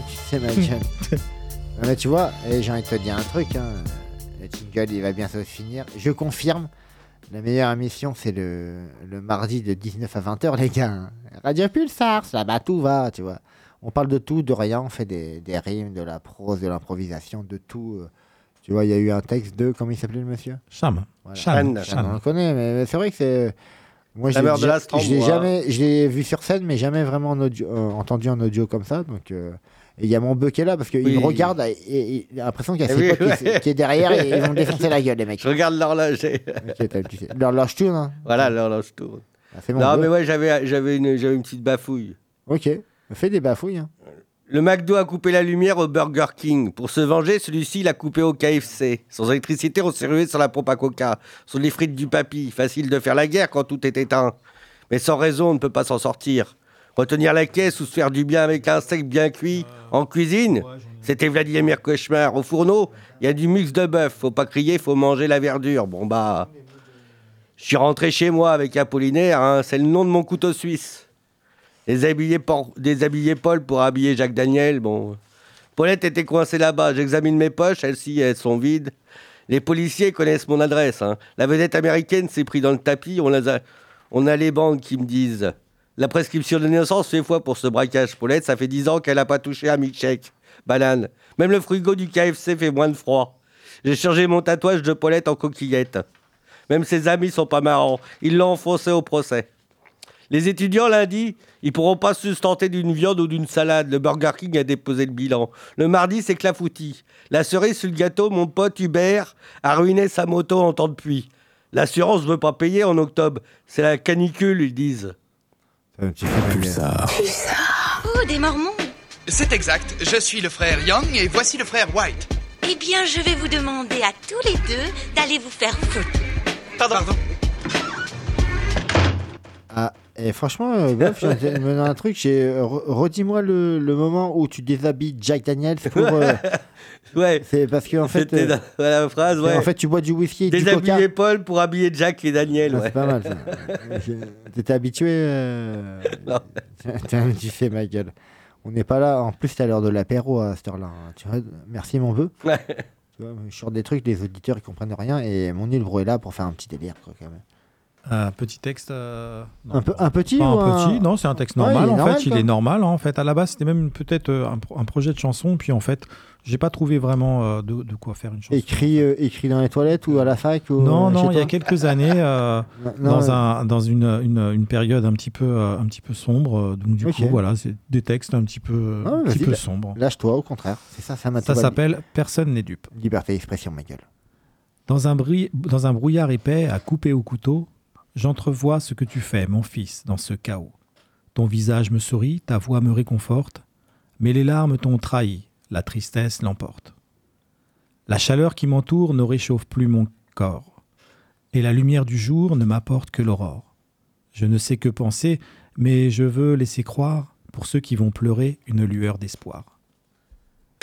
Tu sais, ma gueule. Mais tu vois, et j'ai envie de te dire un truc, hein. le jingle il va bientôt se finir. Je confirme, la meilleure émission c'est le, le mardi de 19 à 20h, les gars. Radio Pulsar, là-bas tout va, tu vois. On parle de tout, de rien, on fait des, des rimes, de la prose, de l'improvisation, de tout. euh. Tu vois, il y a eu un texte de. Comment il s'appelait le monsieur? Cham. Voilà. On le connaît, mais, mais c'est vrai que c'est. Moi, je La l'ai mère de déjà- l'Astran, je l'ai moi. jamais, je l'ai vu sur scène, mais jamais vraiment en audio- euh, entendu en audio comme ça. Donc, euh, et il y a mon bœuf qui est là parce qu'il Oui. me regarde et, et- et il a l'impression qu'il y a Eh ses oui, potes qui, ouais. qui est derrière et ils vont défoncer la gueule, les mecs. Je regarde l'horloge. Ok, t'as- tu sais. L'horloge tourne. Hein. Voilà, l'horloge tourne. Ah, c'est mon non, mais ouais, j'avais, j'avais, une, j'avais une petite bafouille. Ok, fais des bafouilles. hein. Le McDo a coupé la lumière au Burger King. Pour se venger, celui-ci l'a coupé au KFC. Sans électricité, on s'est rué sur la pompe à coca, sur les frites du papy. Facile de faire la guerre quand tout est éteint. Mais sans raison, on ne peut pas s'en sortir. Retenir la caisse ou se faire du bien avec un steak bien cuit en cuisine, c'était Vladimir Cauchemar. Au fourneau, il y a du mix de bœuf. Faut pas crier, faut manger la verdure. Bon bah, je suis rentré chez moi avec Apollinaire. hein, c'est le nom de mon couteau suisse. Déshabiller, déshabiller Paul pour habiller Jacques Daniel. Bon. Paulette était coincée là-bas. J'examine mes poches. Elles-ci, elles sont vides. Les policiers connaissent mon adresse. hein. La vedette américaine s'est pris dans le tapis. On, a, les bandes qui me disent La prescription de naissance fait foi pour ce braquage. Paulette, ça fait 10 ans qu'elle n'a pas touché un milkshake. Banane. Même le frigo du KFC fait moins de froid. J'ai changé mon tatouage de Paulette en coquillette. Même ses amis sont pas marrants. Ils l'ont enfoncé au procès. Les étudiants lundi, ils pourront pas se sustenter d'une viande ou d'une salade. Le Burger King a déposé le bilan. Le mardi, c'est clafoutis. La cerise sur le gâteau, mon pote Hubert a ruiné sa moto en temps de pluie. L'assurance veut pas payer en octobre. C'est la canicule, ils disent. Pulsar. Oh, des Mormons C'est exact, je suis le frère Young et voici le frère White. Eh bien, je vais vous demander à tous les deux d'aller vous faire foutre. Pardon. Ah, et franchement, euh, Bof, je viens de me un truc. j'ai- euh, re- Redis-moi le, le moment où tu déshabilles Jack Daniels pour. euh, ouais. C'est parce que en fait. C'était euh, dans la phrase, ouais. En fait, tu bois du whisky et du coca. Déshabiller Paul pour habiller Jack et Daniel. Ah, ouais. C'est pas mal ça. T'étais habitué euh, Tiens, Tu fais ma gueule. On n'est pas là. En plus, c'est à l'heure de l'apéro à cette heure-là. hein. Tu vois, merci mon bœuf. Ouais. Tu vois, je sors des trucs, les auditeurs ils comprennent rien et mon île est là pour faire un petit délire quoi, quand même. Un petit texte. euh, non, Un peu- un petit pas ou un un- petit, non, c'est un texte normal. en normal, fait, il est normal. hein, En fait, à la base, c'était même peut-être euh, un, pro- un projet de chanson. Puis en fait, j'ai pas trouvé vraiment euh, de, de quoi faire une chanson. Écrit, euh, écrit dans les toilettes ou à la fac ou, Non, non, il y a quelques années, Non, dans, un, dans une, une, une période un petit peu, un petit peu sombre. Donc, du coup, voilà, c'est des textes un petit peu, Ah, un petit peu sombres. Lâche-toi, au contraire. C'est ça, ça m'a Ça s'appelle Personne n'est dupe. Liberté d'expression, ma gueule. Dans un, bri- dans un brouillard épais, à couper au couteau, j'entrevois ce que tu fais, mon fils, dans ce chaos. Ton visage me sourit, ta voix me réconforte, mais les larmes t'ont trahi, la tristesse l'emporte. La chaleur qui m'entoure ne réchauffe plus mon corps, et la lumière du jour ne m'apporte que l'aurore. Je ne sais que penser, mais je veux laisser croire, pour ceux qui vont pleurer, une lueur d'espoir.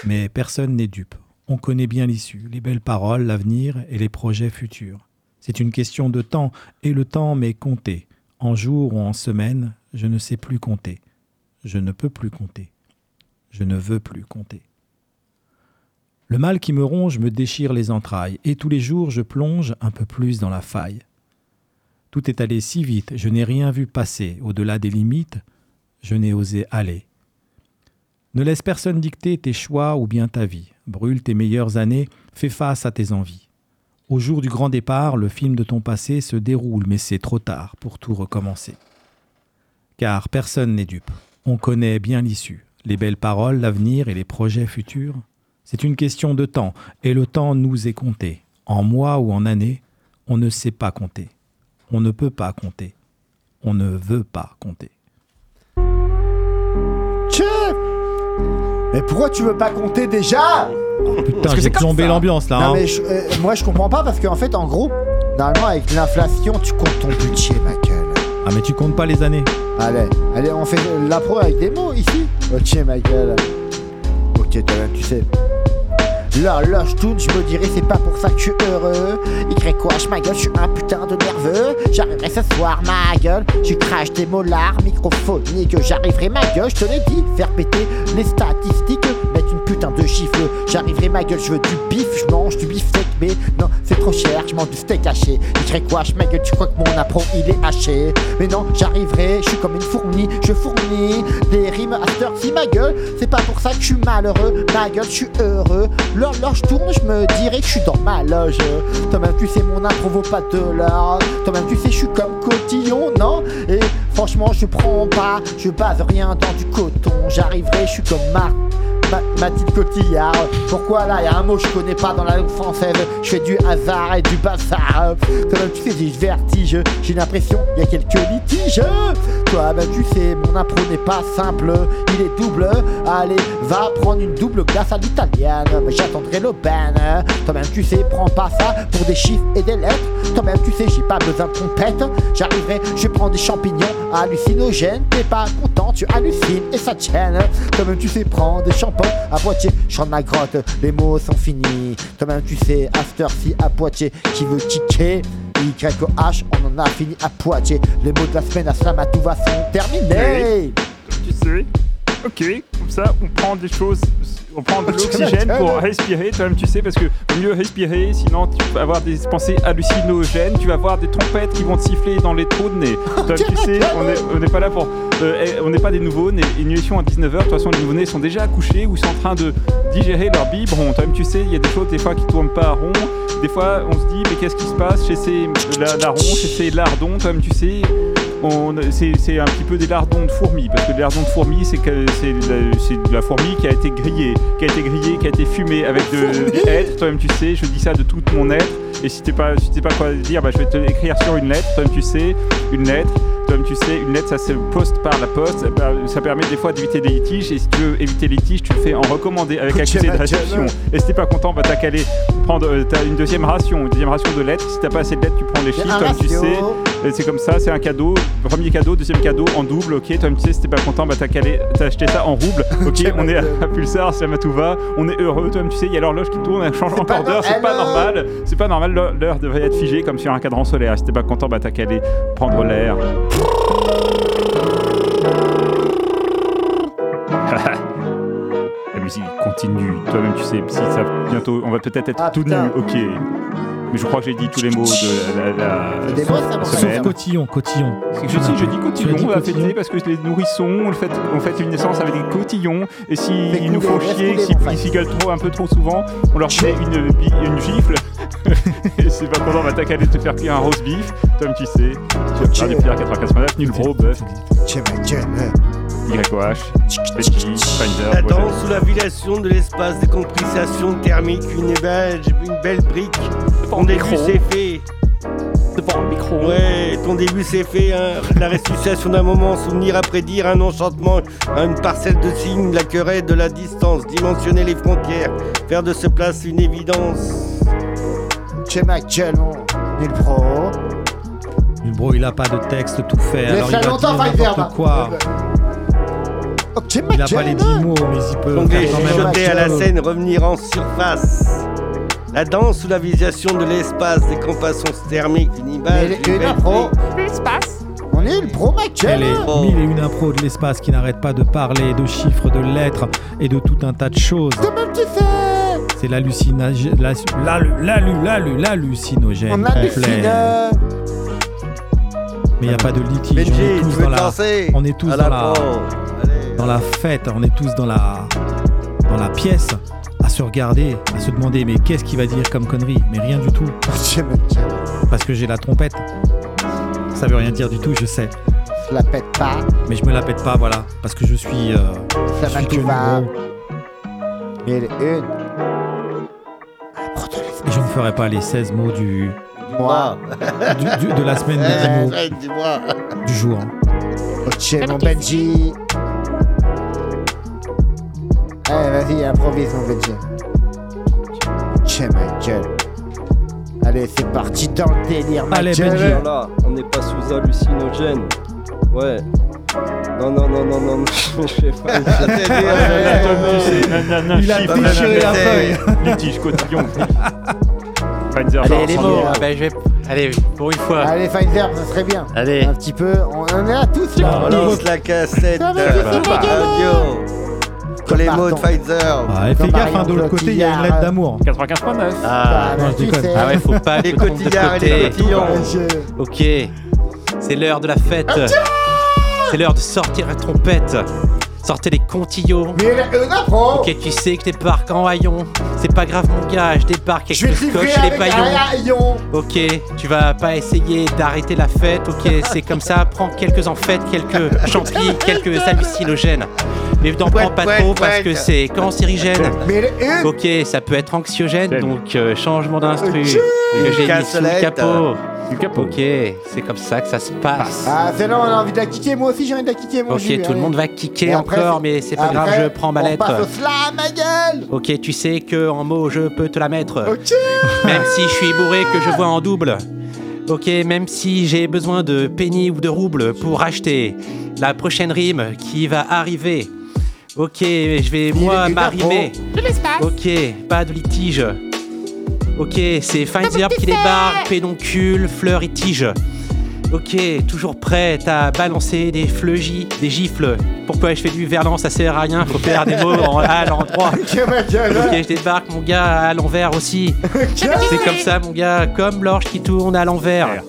Mais personne n'est dupe. On connaît bien l'issue, les belles paroles, l'avenir et les projets futurs. C'est une question de temps, et le temps m'est compté. En jours ou en semaines, je ne sais plus compter. Je ne peux plus compter. Je ne veux plus compter. Le mal qui me ronge me déchire les entrailles, et tous les jours je plonge un peu plus dans la faille. Tout est allé si vite, je n'ai rien vu passer. Au-delà des limites, je n'ai osé aller. Ne laisse personne dicter tes choix ou bien ta vie. Brûle tes meilleures années, fais face à tes envies. Au jour du grand départ, le film de ton passé se déroule, mais c'est trop tard pour tout recommencer. Car personne n'est dupe. On connaît bien l'issue. Les belles paroles, l'avenir et les projets futurs. C'est une question de temps, et le temps nous est compté. En mois ou en années, on ne sait pas compter. On ne peut pas compter. On ne veut pas compter. Tchè Mais pourquoi tu veux pas compter déjà? Putain, j'ai plombé l'ambiance là. Non hein. mais je- euh, moi je comprends pas parce qu'en fait en gros, normalement avec l'inflation tu comptes ton budget ma gueule. Ah mais tu comptes pas les années. Allez, allez on fait l'impro avec des mots ici. Ok ma gueule. Ok tu sais. Là, là, je tourne, je me dirais, c'est pas pour ça que je suis heureux. Y quoi, ma gueule, je suis un putain de nerveux. J'arriverai ce soir, ma gueule. Je crache des molars microphoniques. J'arriverai, ma gueule, je te l'ai dit. Faire péter les statistiques, une putain de chiffre. J'arriverai, ma gueule, je veux du bif. Je mange du beefsteak, mais non, c'est trop cher. Je mange du steak haché. Y quoi, ma gueule, tu crois que mon appro, il est haché. Mais non, j'arriverai, je suis comme une fourmi. Je fournis des rimes à cette heure-ci, ma gueule. C'est pas pour ça que je suis malheureux. Ma gueule, je suis heureux. L'horloge tourne, je me dirais que je suis dans ma loge. Toi-même, tu sais, mon impro vaut pas de l'or. Toi-même, tu sais, je suis comme cotillon, non? Et franchement, je prends pas, je base rien dans du coton. J'arriverai, je suis comme. Ma- Mathilde Cotillard, pourquoi là y a un mot je connais pas dans la langue française? Je fais du hasard et du bazar. Toi-même tu sais j'ai vertige. J'ai l'impression il y a quelques litiges. Toi-même tu sais mon impro n'est pas simple. Il est double. Allez va prendre une double glace à l'italienne. J'attendrai l'aubaine. Toi-même tu sais prends pas ça pour des chiffres et des lettres. Toi-même tu sais j'ai pas besoin de trompette J'arriverai je prends des champignons hallucinogènes. T'es pas content tu hallucines et ça tienne Toi-même tu sais prends des shampoings à Poitiers. Chante ma grotte les mots sont finis. Toi-même tu sais cette heure-ci à Poitiers. Qui veut kicker YOH on en a fini à Poitiers. Les mots de la semaine à Slamatouva sont terminés Ok, comme ça, on prend des choses, on prend de l'oxygène pour respirer, toi-même tu sais, parce que mieux respirer, sinon tu vas avoir des pensées hallucinogènes, tu vas avoir des trompettes qui vont te siffler dans les trous de nez. Toi-même tu sais, on n'est pas là pour. euh, eh, on n'est pas des nouveaux-nés. Une émission à 19h, de toute façon, les nouveaux-nés sont déjà accouchés ou sont en train de digérer leur biberon. Toi-même tu sais, il y a des choses des fois qui tournent pas à rond. Des fois, on se dit, mais qu'est-ce qui se passe chez ces la, larrons, chez ces lardons, toi-même tu sais c'est un petit peu des lardons de fourmis parce que les lardons de fourmis c'est que c'est de, la- c'est de la fourmi qui a été grillée qui a été grillée qui a été fumée avec de, être toi-même tu sais je dis ça de tout mon être. Et si t'es pas si pas quoi dire bah, je vais te l'écrire sur une lettre. Toi-même tu sais une lettre. Toi-même tu sais une lettre ça se poste par la poste. Bah, ça permet des fois d'éviter des litiges. Et si tu veux éviter les litiges tu le fais en recommandé avec accusé de réception. et si t'es pas content bah t'as qu'à aller prendre euh, t'as une deuxième ration une deuxième ration de lettres. Si t'as pas assez de lettres tu prends les chiffres. toi-même tu sais et c'est comme ça, c'est un cadeau. Premier cadeau, deuxième cadeau en double. Ok, toi, tu sais, si t'es pas content, bah t'as calé- t'as acheté ça en rouble. Ok, on est à, à Pulsar, c'est à Matouva. On est heureux, toi, tu sais, il y a l'horloge qui tourne, elle change encore d'heure. C'est pas normal. C'est pas normal. l'heure- devrait être figée comme sur un cadran solaire. Si t'es pas content, bah t'as qu'à prendre l'air. La musique continue. Toi-même, tu sais, si ça bientôt, on va peut-être être Ah, tout nu. Ok. Mais je crois que j'ai dit tous les mots de la. la, la- des semaine. Sauf cotillon, cotillon. Je dis, je dis cotillon, dit on va cotillon fêter parce que les nourrissons, on fait, on fait une naissance avec des cotillons. Et s'ils nous font chier, s'ils gueulent trop, un peu trop souvent, on leur fait une, une gifle. et c'est pas content, on va t'accaler de te faire cuire un roast beef. Tom, tu sais, tu vas faire du Pierre 99, nul gros bœuf. YOH, Petit, Finder, La danse sous la violation de l'espace de compensation thermique, une belle, une belle brique. Ton début c'est fait. Devant le micro. Ouais, ton début c'est fait. hein. La restitution d'un moment, souvenir à prédire, un enchantement, une parcelle de signes, la querelle de la distance, dimensionner les frontières, faire de ce place une évidence. Chez McGell, mon nul pro. Le bro, il a pas de texte tout fait. Laisse alors il va longtemps, dire n'importe quoi. Ok, Il a pas les 10 mots, mais il peut. Chuchoter à la scène, revenir en surface. La danse sous la visualisation de l'espace, des compassions thermiques, une image. Mais une impro. L'espace. On est le pro Elle est mille et une impro de l'espace qui n'arrête pas de parler de chiffres, de lettres et de tout un tas de choses. C'est l'hallucinogène On complet. hallucine. Mais il n'y a pas de litige. Benji, on est tous dans la, on est tous À dans la. Dans la fête, on est tous dans la, dans la pièce, à se regarder, à se demander mais qu'est-ce qu'il va dire comme connerie? Mais rien du tout. Parce que j'ai la trompette. Ça veut rien dire du tout, je sais. Je la pète pas. Mais je me la pète pas, voilà. Parce que je suis. euh, Ça je va suis va. Mille une. Et je ne ferai pas les 16 mots du. Moi. du- du- de la semaine Eh, des mots du jour. Mon Benji. Allez, vas-y, improvise, mon Benji. Ok, ma gueule. Allez, c'est parti dans le délire, ma Allez, gueule. Benji. Voilà, on n'est pas sous hallucinogène. Ouais. Non, non, non, non, non, je fais pas. Il a déchiré la feuille. Litige cotillon. Pfizer, Allez, les mots. Ah ben, je vais... Allez, pour une fois. Allez, Pfizer, ça serait bien. Allez. Un petit peu, on en est là tous là. Balance la cassette de radio. Pour les mots de. Pfizer. Ah, et fais Comme gaffe, hein, de l'autre côté, il y a une lettre d'amour. 95.9. Ah, non, je tu déconne. ah ouais, faut pas Les cotillards et les cotillons. Je- Ok, c'est l'heure de la fête. C'est l'heure de sortir la trompette. Sortez les contillots. Mais Ok, tu sais que je débarque en haillon. C'est pas grave, mon gars, je débarque Je vais avec te le scotch et les paillons. Ok, tu vas pas essayer d'arrêter la fête, ok, c'est comme ça, prends quelques en fête, quelques champis, quelques hallucinogènes. Mais n'en prends pas trop parce que c'est cancérigène. Ok, ça peut être anxiogène, donc euh, changement d'instru. Que j'ai mis sous le capot. Du capot. Ok, c'est comme ça que ça se passe. Ah, c'est non, on a envie de la kicker, moi aussi j'ai envie de la kicker, mon Ok, jus, tout le monde va kicker Et après, encore, c'est- mais c'est pas après, grave, je prends ma On lettre. passe au slam, ma gueule Ok, tu sais que en mots, je peux te la mettre. Ok Même si je suis bourré, que je vois en double. Ok, même si j'ai besoin de penny ou de roubles pour acheter la prochaine rime qui va arriver. Ok, je vais moi m'arrimer. Ok, pas de litige. Ok, c'est Finzer qui débarque, pédoncule, fleur et tige. Ok, toujours prête à balancer des fleugis, des gifles. Pourquoi je fais du verlan, ça sert à rien, faut faire des mots en, à l'endroit. Gueule Ok, je débarque, mon gars, à l'envers aussi. C'est comme ça, mon gars, comme l'orge qui tourne à l'envers.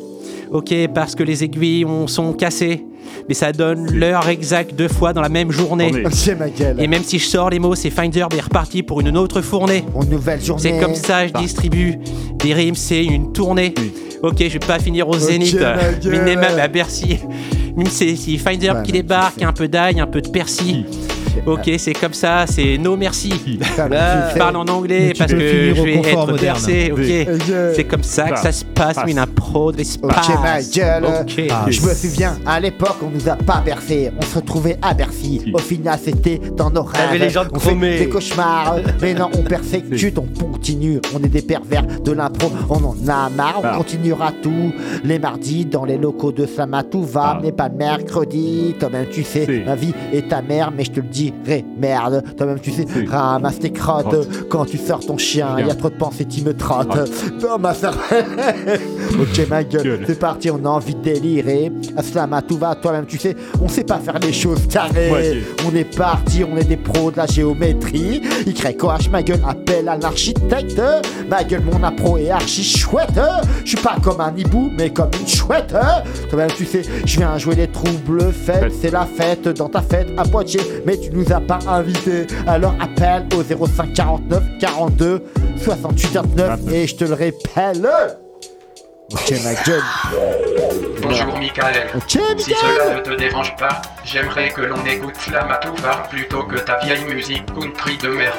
Ok, parce que les aiguilles on, sont cassées. Mais ça donne l'heure exacte deux fois dans la même journée. Ma gueule Et même si je sors les mots, c'est Finder est reparti pour une autre fournée. Une nouvelle journée C'est comme ça, je distribue des rimes, c'est une tournée. Ok, je vais pas finir au Zénith, mais même à Bercy. Même c'est si Finder Ouais, qui mais débarque, un peu d'ail, un peu de persil. Ok, c'est comme ça, c'est no merci. Je parle en anglais parce que je vais être bercé. Ok, c'est comme ça que ça se passe, une impro de l'espace. Ok, ma gueule Ok. Je me souviens, à l'époque, on nous a pas bercé. On se retrouvait à Bercy. Au final, c'était dans nos rêves. T'avais les jambes on fait des cauchemars. Mais non, on persécute, on continue. On est des pervers de l'impro. On en a marre. On Ah. continuera tous les mardis dans les locaux de Samatou. Va, Ah. mais pas le mercredi. Toi-même, tu sais, ma vie est ta mère, mais je te le merde. Toi-même, tu sais, ramasse tes crottes. Crotte. Quand tu sors ton chien, il y a trop de pensées qui me trottent. Ah. Non, ma ok, ma gueule. Gueule. C'est parti, on a envie de délirer. Aslam, tout va, toi-même, tu sais, on sait pas faire les choses carrées. On est parti, on est des pros de la géométrie. YOH, ma gueule, appelle un architecte. Ma gueule, mon appro est archi chouette. Je suis pas comme un hibou, mais comme une chouette. Toi-même, tu sais, je viens jouer les troubles. Fête. C'est la fête dans ta fête à Poitiers. Mais tu nous as pas invités. Alors appelle au 05 49 42 68 29 et je te le répète. Ok, ma gueule. Bonjour Michael. Ok, Si Michael. cela ne te dérange pas, j'aimerais que l'on écoute la Matouvar plutôt que ta vieille musique country de merde.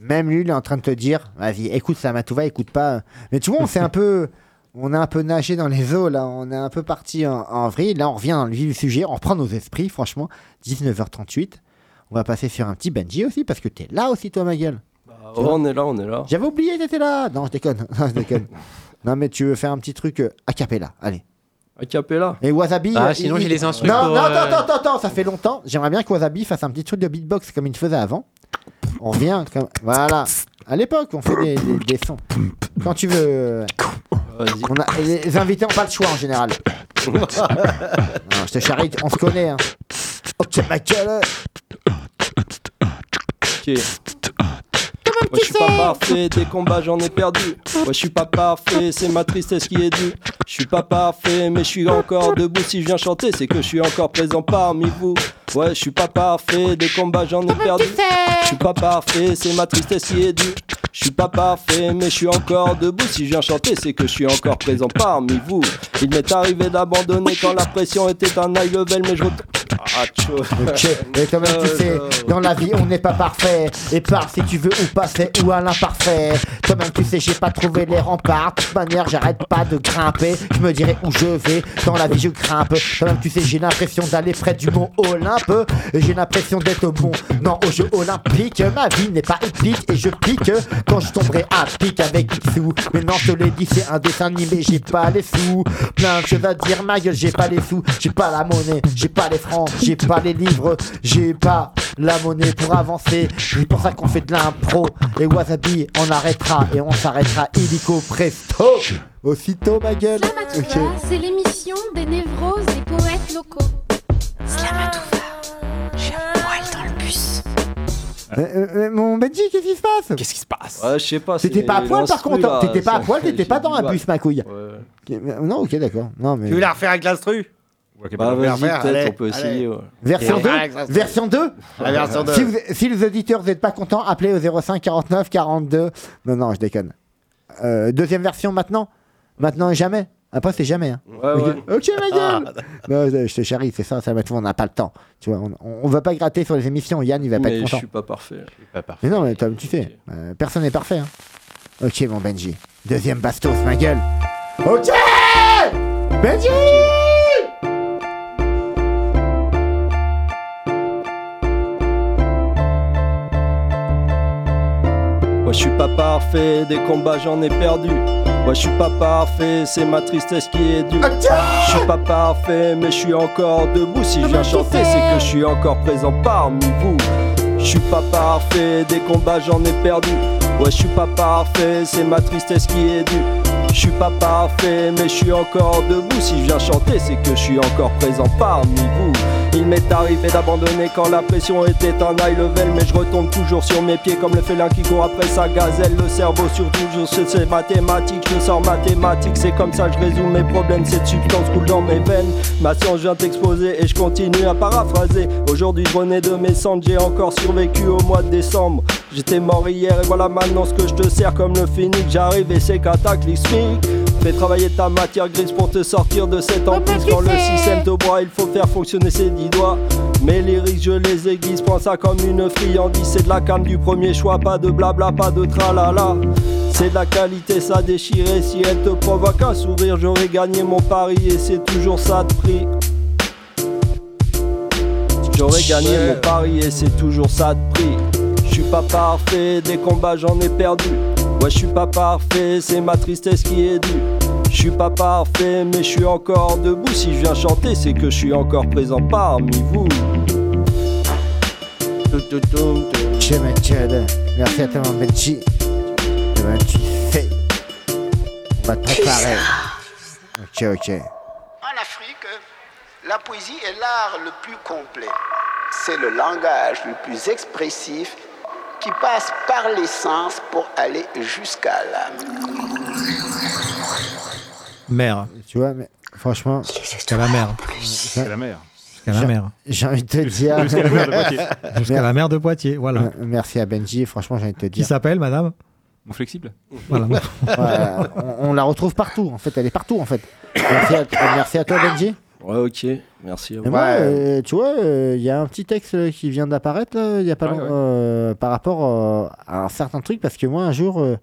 Même lui, il est en train de te dire, vas-y, écoute ça, Matouva, écoute pas. Mais tu vois, on s'est un peu, on a un peu nagé dans les eaux là, on est un peu parti en, en vrille. Là, on revient dans le vif du sujet, on reprend nos esprits, franchement. 19h38. On va passer sur un petit Benji aussi parce que t'es là aussi, toi, ma gueule. Oh, on est là, on est là. J'avais oublié, t'étais là. Non, je déconne. Non, je déconne. non, mais tu veux faire un petit truc euh, a cappella, allez. A cappella. Et Wasabi. Ah, euh, sinon, il- j'ai les instrus Non, pour, non, euh, attends, attends, attends, attends, ça fait longtemps. J'aimerais bien que Wasabi fasse un petit truc de beatbox comme il faisait avant. On revient comme. Voilà. À l'époque, on fait des, des- des sons. Quand tu veux. On a, les invités n'ont pas le choix en général. non, je te charrie, on se connaît. Hein. Ok, ma gueule. Ok. tu je suis pas parfait, des combats j'en ai perdu. Ouais, je suis pas parfait, c'est ma tristesse qui est due. Je suis pas parfait, mais je suis encore debout. Si je viens chanter, c'est que je suis encore présent parmi vous. Ouais, je suis pas parfait, des combats j'en ai perdu. Je suis pas parfait, c'est ma tristesse qui est due. Je suis pas parfait, mais je suis encore debout. Si je viens chanter, c'est que je suis encore présent parmi vous. Il m'est arrivé d'abandonner quand la pression était un high level, mais je. Ah, tchou. Ok, et toi-même tu sais, dans la vie on n'est pas parfait. Et pars si tu veux ou passer ou à l'imparfait. Toi-même tu sais, j'ai pas trouvé les remparts. De toute manière, j'arrête pas de grimper. Je me dirais où je vais, dans la vie je grimpe. Toi-même tu sais, j'ai l'impression d'aller près du mont Olympe. Et j'ai l'impression d'être bon, non, aux Jeux Olympiques. Ma vie n'est pas épique et je pique quand je tomberai à pic avec Xou. Mais non, je te l'ai dit, c'est un dessin animé, j'ai pas les sous. Plein de choses à dire, ma gueule, j'ai pas les sous, j'ai pas la monnaie, j'ai pas les francs, j'ai pas les livres, j'ai pas la monnaie pour avancer. C'est pour ça qu'on fait de l'impro. Et Wasabi, on arrêtera et on s'arrêtera illico presto. Aussitôt, ma gueule. Ok. Slamatouva, c'est l'émission des névroses des poètes locaux. Slamatouva, j'ai un poil dans le bus. Euh, euh, mon Benji, qu'est-ce qui se passe? Qu'est-ce qui se passe? Ouais, je sais pas. T'étais c'est pas à poil par contre, là, t'étais pas à poil, t'étais pas dans un bus, ma couille. Ouais. Non, ok, d'accord. Non, mais. Tu veux la refaire avec l'instru? Bah, vas-y, refaire, peut-être, allez, on peut allez. essayer. ouais. Version Et 2 avec l'instru. Version 2 La version 2. Si, vous- si les auditeurs n'êtes pas contents, appelez au 05 49 42. Non, non, je déconne. Euh, deuxième version maintenant Maintenant et jamais Après, c'est jamais. hein. Ouais, ok, ouais. Ok, ma gueule Non, je je te charrie, c'est ça, ça va tout, on n'a pas le temps. Tu vois, on, on, on va pas gratter sur les émissions. Yann, il va pas Mais être je content. suis pas parfait. Mais non, mais Tom, tu sais, euh, personne n'est parfait. hein. Ok, mon Benji. Deuxième bastos, ma gueule. Ok Benji Ouais, je suis pas parfait, des combats j'en ai perdu. Ouais, je suis pas parfait, c'est ma tristesse qui est due. Je suis pas parfait, mais je suis encore debout. Si je viens chanter, c'est que je suis encore présent parmi vous. Je suis pas parfait, des combats j'en ai perdu. Ouais, je suis pas parfait, c'est ma tristesse qui est due. Je suis pas parfait, mais je suis encore debout. Si je viens chanter, c'est que je suis encore présent parmi vous. Il m'est arrivé d'abandonner quand la pression était un high level, mais je retombe toujours sur mes pieds comme le félin qui court après sa gazelle. Le cerveau sur toujours, c'est c'est mathématique. Je sors mathématique, c'est comme ça je résous mes problèmes. Cette substance coule dans mes veines. Ma science vient d'exploser et je continue à paraphraser. Aujourd'hui, je de mes cendres, j'ai encore survécu au mois de décembre. J'étais mort hier et voilà maintenant ce que je te sers comme le phénix. J'arrive et c'est cataclysmique. Fais travailler ta matière grise pour te sortir de cette emprise. Quand le système te broie, il faut faire fonctionner ses dix doigts. Mes lyrics, je les aiguise, prends ça comme une friandise. C'est de la cam du premier choix, pas de blabla, pas de tralala. C'est de la qualité, ça déchire. Et si elle te provoque un sourire, j'aurais gagné mon pari et c'est toujours ça de prix. J'aurais gagné mon pari et c'est toujours ça de prix. Je suis pas parfait, des combats j'en ai perdu. Ouais, je suis pas parfait, c'est ma tristesse qui est due. Je suis pas parfait, mais je suis encore debout. Si je viens chanter, c'est que je suis encore présent parmi vous. Merci à toi, mon Benji. Ben, tu sais. On va te préparer. Ok, ok. En Afrique, la poésie est l'art le plus complet. C'est le langage le plus expressif qui passe par les sens pour aller jusqu'à l'âme. Mère. Tu vois, mais franchement. Jusqu'à la mer. Jusqu'à la mer. Jusqu'à la J'ai- mer. J'ai envie de te dire. Jusqu'à la mer de Poitiers. Jusqu'à la mer de Poitiers, voilà. Merci à Benji, franchement, j'ai envie de te Qui dire. s'appelle, madame? Mon flexible. Voilà. Ouais, on, on la retrouve partout, en fait, elle est partout, en fait. Merci à, merci à toi, Benji. Ouais, ok, merci à Et vous. moi, euh, tu vois, il y a un petit texte euh, qui vient d'apparaître, il y a pas Ouais, long- ouais. euh, par rapport euh, à un certain truc, parce que moi, un jour, euh,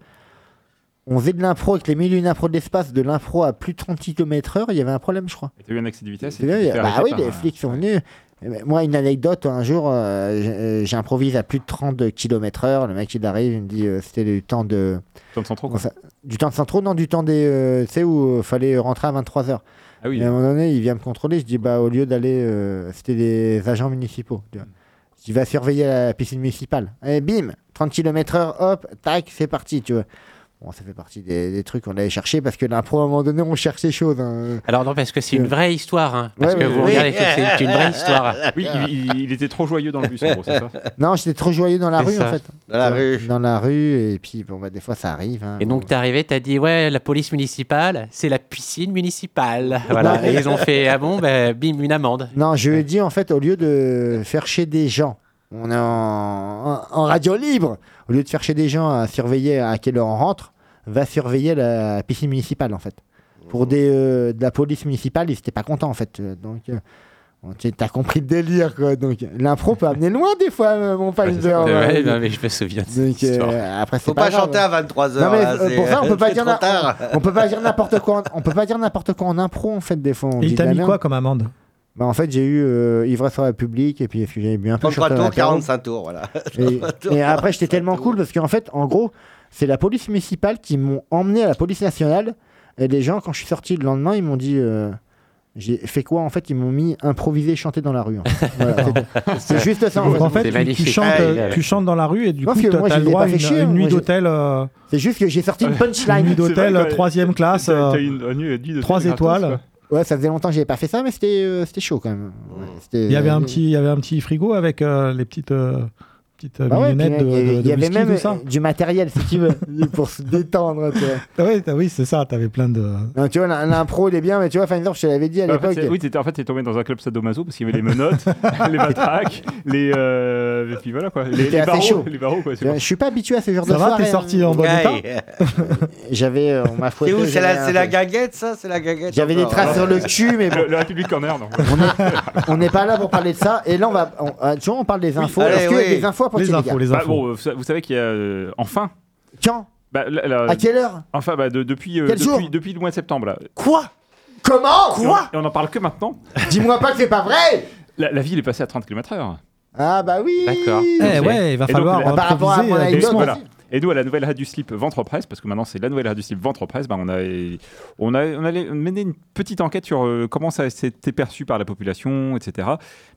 on faisait de l'impro avec les mille une impro de l'espace, de l'impro à plus de 30 km/h, il y avait un problème, je crois. T'as eu un accès de vitesse et bah oui, les un- flics sont venus. Eh ben, Moi, une anecdote, un jour, euh, euh, j'improvise à plus de 30 km/h. Le mec, il arrive, il me dit euh, c'était du temps de. Temps de centraux, quoi. Du temps de centraux, non, du temps des. euh, tu sais, où il fallait rentrer à 23h. Ah à un moment donné, il vient me contrôler. Je dis bah, au lieu d'aller. euh, c'était des agents municipaux. tu vois. Je dis va surveiller la piscine municipale. Et bim 30 km/h, hop, tac, c'est parti, tu vois. Bon, ça fait partie des, des trucs qu'on allait chercher parce que l'impro, à un moment donné, on cherche ces choses. hein. Alors non, parce que c'est une vraie histoire. hein. Parce Ouais, que vous ouais. regardez que c'est une vraie histoire. Oui, il, il- il était trop joyeux dans le bus, en gros, c'est ça? Non, j'étais trop joyeux dans la rue, ça. en fait. Dans la rue. Dans la rue, et puis, bon, bah, des fois, ça arrive. hein. Et donc t'es arrivé, t'as dit ouais, la police municipale, c'est la piscine municipale. Voilà. Et ils ont fait ah bon, ben bim une amende. Non, je lui ai dit, en fait, au lieu de faire chier des gens, on est en, en- en radio libre, au lieu de faire chier des gens à surveiller à quelle heure on rentre, va surveiller la piscine municipale, en fait. Pour des, euh, de la police municipale, ils n'étaient pas contents, en fait. Donc, euh, bon, tu as compris le délire, quoi. Donc, l'impro peut amener loin, des fois, euh, mon Pfizer. Ouais, non, mais je me souviens de Donc, euh, après, c'est Faut pas chanter à 23h. Non, mais là, pour ça, on peut pas dire on, on peut pas dire n'importe quoi. en- On peut pas dire n'importe quoi en impro en fait des fois. on il de t'a mis quoi comme amende? Bah en fait j'ai eu euh, ivresse sur la public et puis est-ce que j'avais bu un peu 33 sur tours, la parole. 45 tours, voilà. Et, 33 tours, et après j'étais 45 tellement tours. cool parce qu'en fait en gros c'est la police municipale qui m'ont emmené à la police nationale et les gens quand je suis sorti le lendemain ils m'ont dit euh, j'ai fait quoi en fait ils m'ont mis improviser chanter dans la rue. en fait. Voilà, c'est- juste ça en Donc fait. en fait, tu, tu chantes, euh, tu chantes dans la rue et du Non, coup, t'as je le droit à une, chier, une moi, nuit j'ai- d'hôtel. euh, C'est juste que j'ai sorti une Une punchline. nuit d'hôtel, troisième classe, euh, une- une trois étoiles. Ouais, ça faisait longtemps que j'avais pas fait ça, mais c'était euh, c'était chaud quand même. Ouais, c'était- Il y avait un petit, il y avait un petit frigo avec euh, les petites, petites euh, Bah ouais, puis mignonnettes de, il y avait, de- il y de avait whisky, même ça. euh, du matériel, si tu veux, pour se détendre. Tu vois. Ah ouais, oui, c'est ça. T'avais plein de. Non, tu vois, l'im- l'impro, il est bien, mais tu vois, Finder, je te l'avais dit à Bah, en fait, l'époque. oui, en fait, t'es tombé dans un club sadomaso parce qu'il y avait les menottes, les matraques, les. euh, et puis voilà quoi. Les, les assez barreaux. chaud. Les barreaux, quoi. Je bon. je suis pas habitué à ce genre Ça de va, soirée. t'es sorti hein. en bon état J'avais, euh, on m'a C'est fouetté. où C'est la, un c'est la peu- gaguette, ça? C'est la gaguette J'avais des traces sur le cul, mais bon, Le, République Corner, non. on n'est pas là pour parler de ça. Et là, on va, tu vois, on parle des infos. Est-ce qu'il y a oui. des infos à Les infos, gars les Bah, infos. bon, euh, vous savez qu'il y a euh, enfin. Quand Bah, la- la- À quelle heure Enfin, bah, de- depuis, euh, Quel jour depuis, depuis le mois de septembre. Là. Quoi Comment Et on- Et on en parle que maintenant. Dis-moi pas que c'est pas vrai La, la ville est passée à 30 km/h. Ah bah oui D'accord. Eh ouais, il va Et donc, falloir Par rapport à improviser mon euh, anecdote, doucement. Voilà. Et nous, à la nouvelle radio slip Ventre Presse, parce que maintenant c'est la nouvelle radio slip Ventre Presse, bah, on, a, on, a, on allait mener une petite enquête sur euh, comment ça s'était perçu par la population, etc.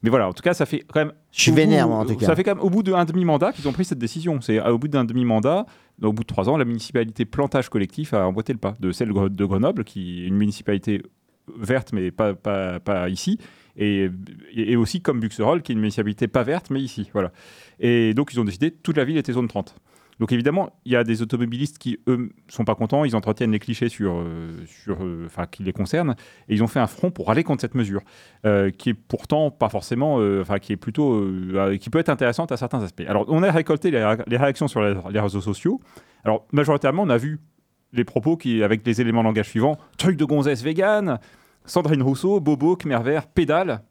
Mais voilà, en tout cas, ça fait quand même. Je suis vénère, bout- moi, en tout cas. Ça fait quand même au bout d'un demi-mandat qu'ils ont pris cette décision. C'est au bout d'un demi-mandat, au bout de trois ans, la municipalité Plantage Collectif a emboîté le pas de celle de Grenoble, qui est une municipalité verte, mais pas, pas, pas ici. Et, et aussi comme Buxerolles, qui est une municipalité pas verte, mais ici. Voilà. Et donc, ils ont décidé toute la ville était zone 30. Donc évidemment, il y a des automobilistes qui, eux, sont pas contents, ils entretiennent les clichés sur, euh, sur, euh, qui les concernent, et ils ont fait un front pour aller contre cette mesure, euh, qui est pourtant pas forcément, qui est plutôt, qui peut être intéressante à certains aspects. Alors, on a récolté les, ré- les réactions sur les, les réseaux sociaux. Alors, majoritairement, on a vu les propos qui, avec les éléments de langage suivants, truc de gonzesse vegan, Sandrine Rousseau, Bobo, Khmer Vert, pédale,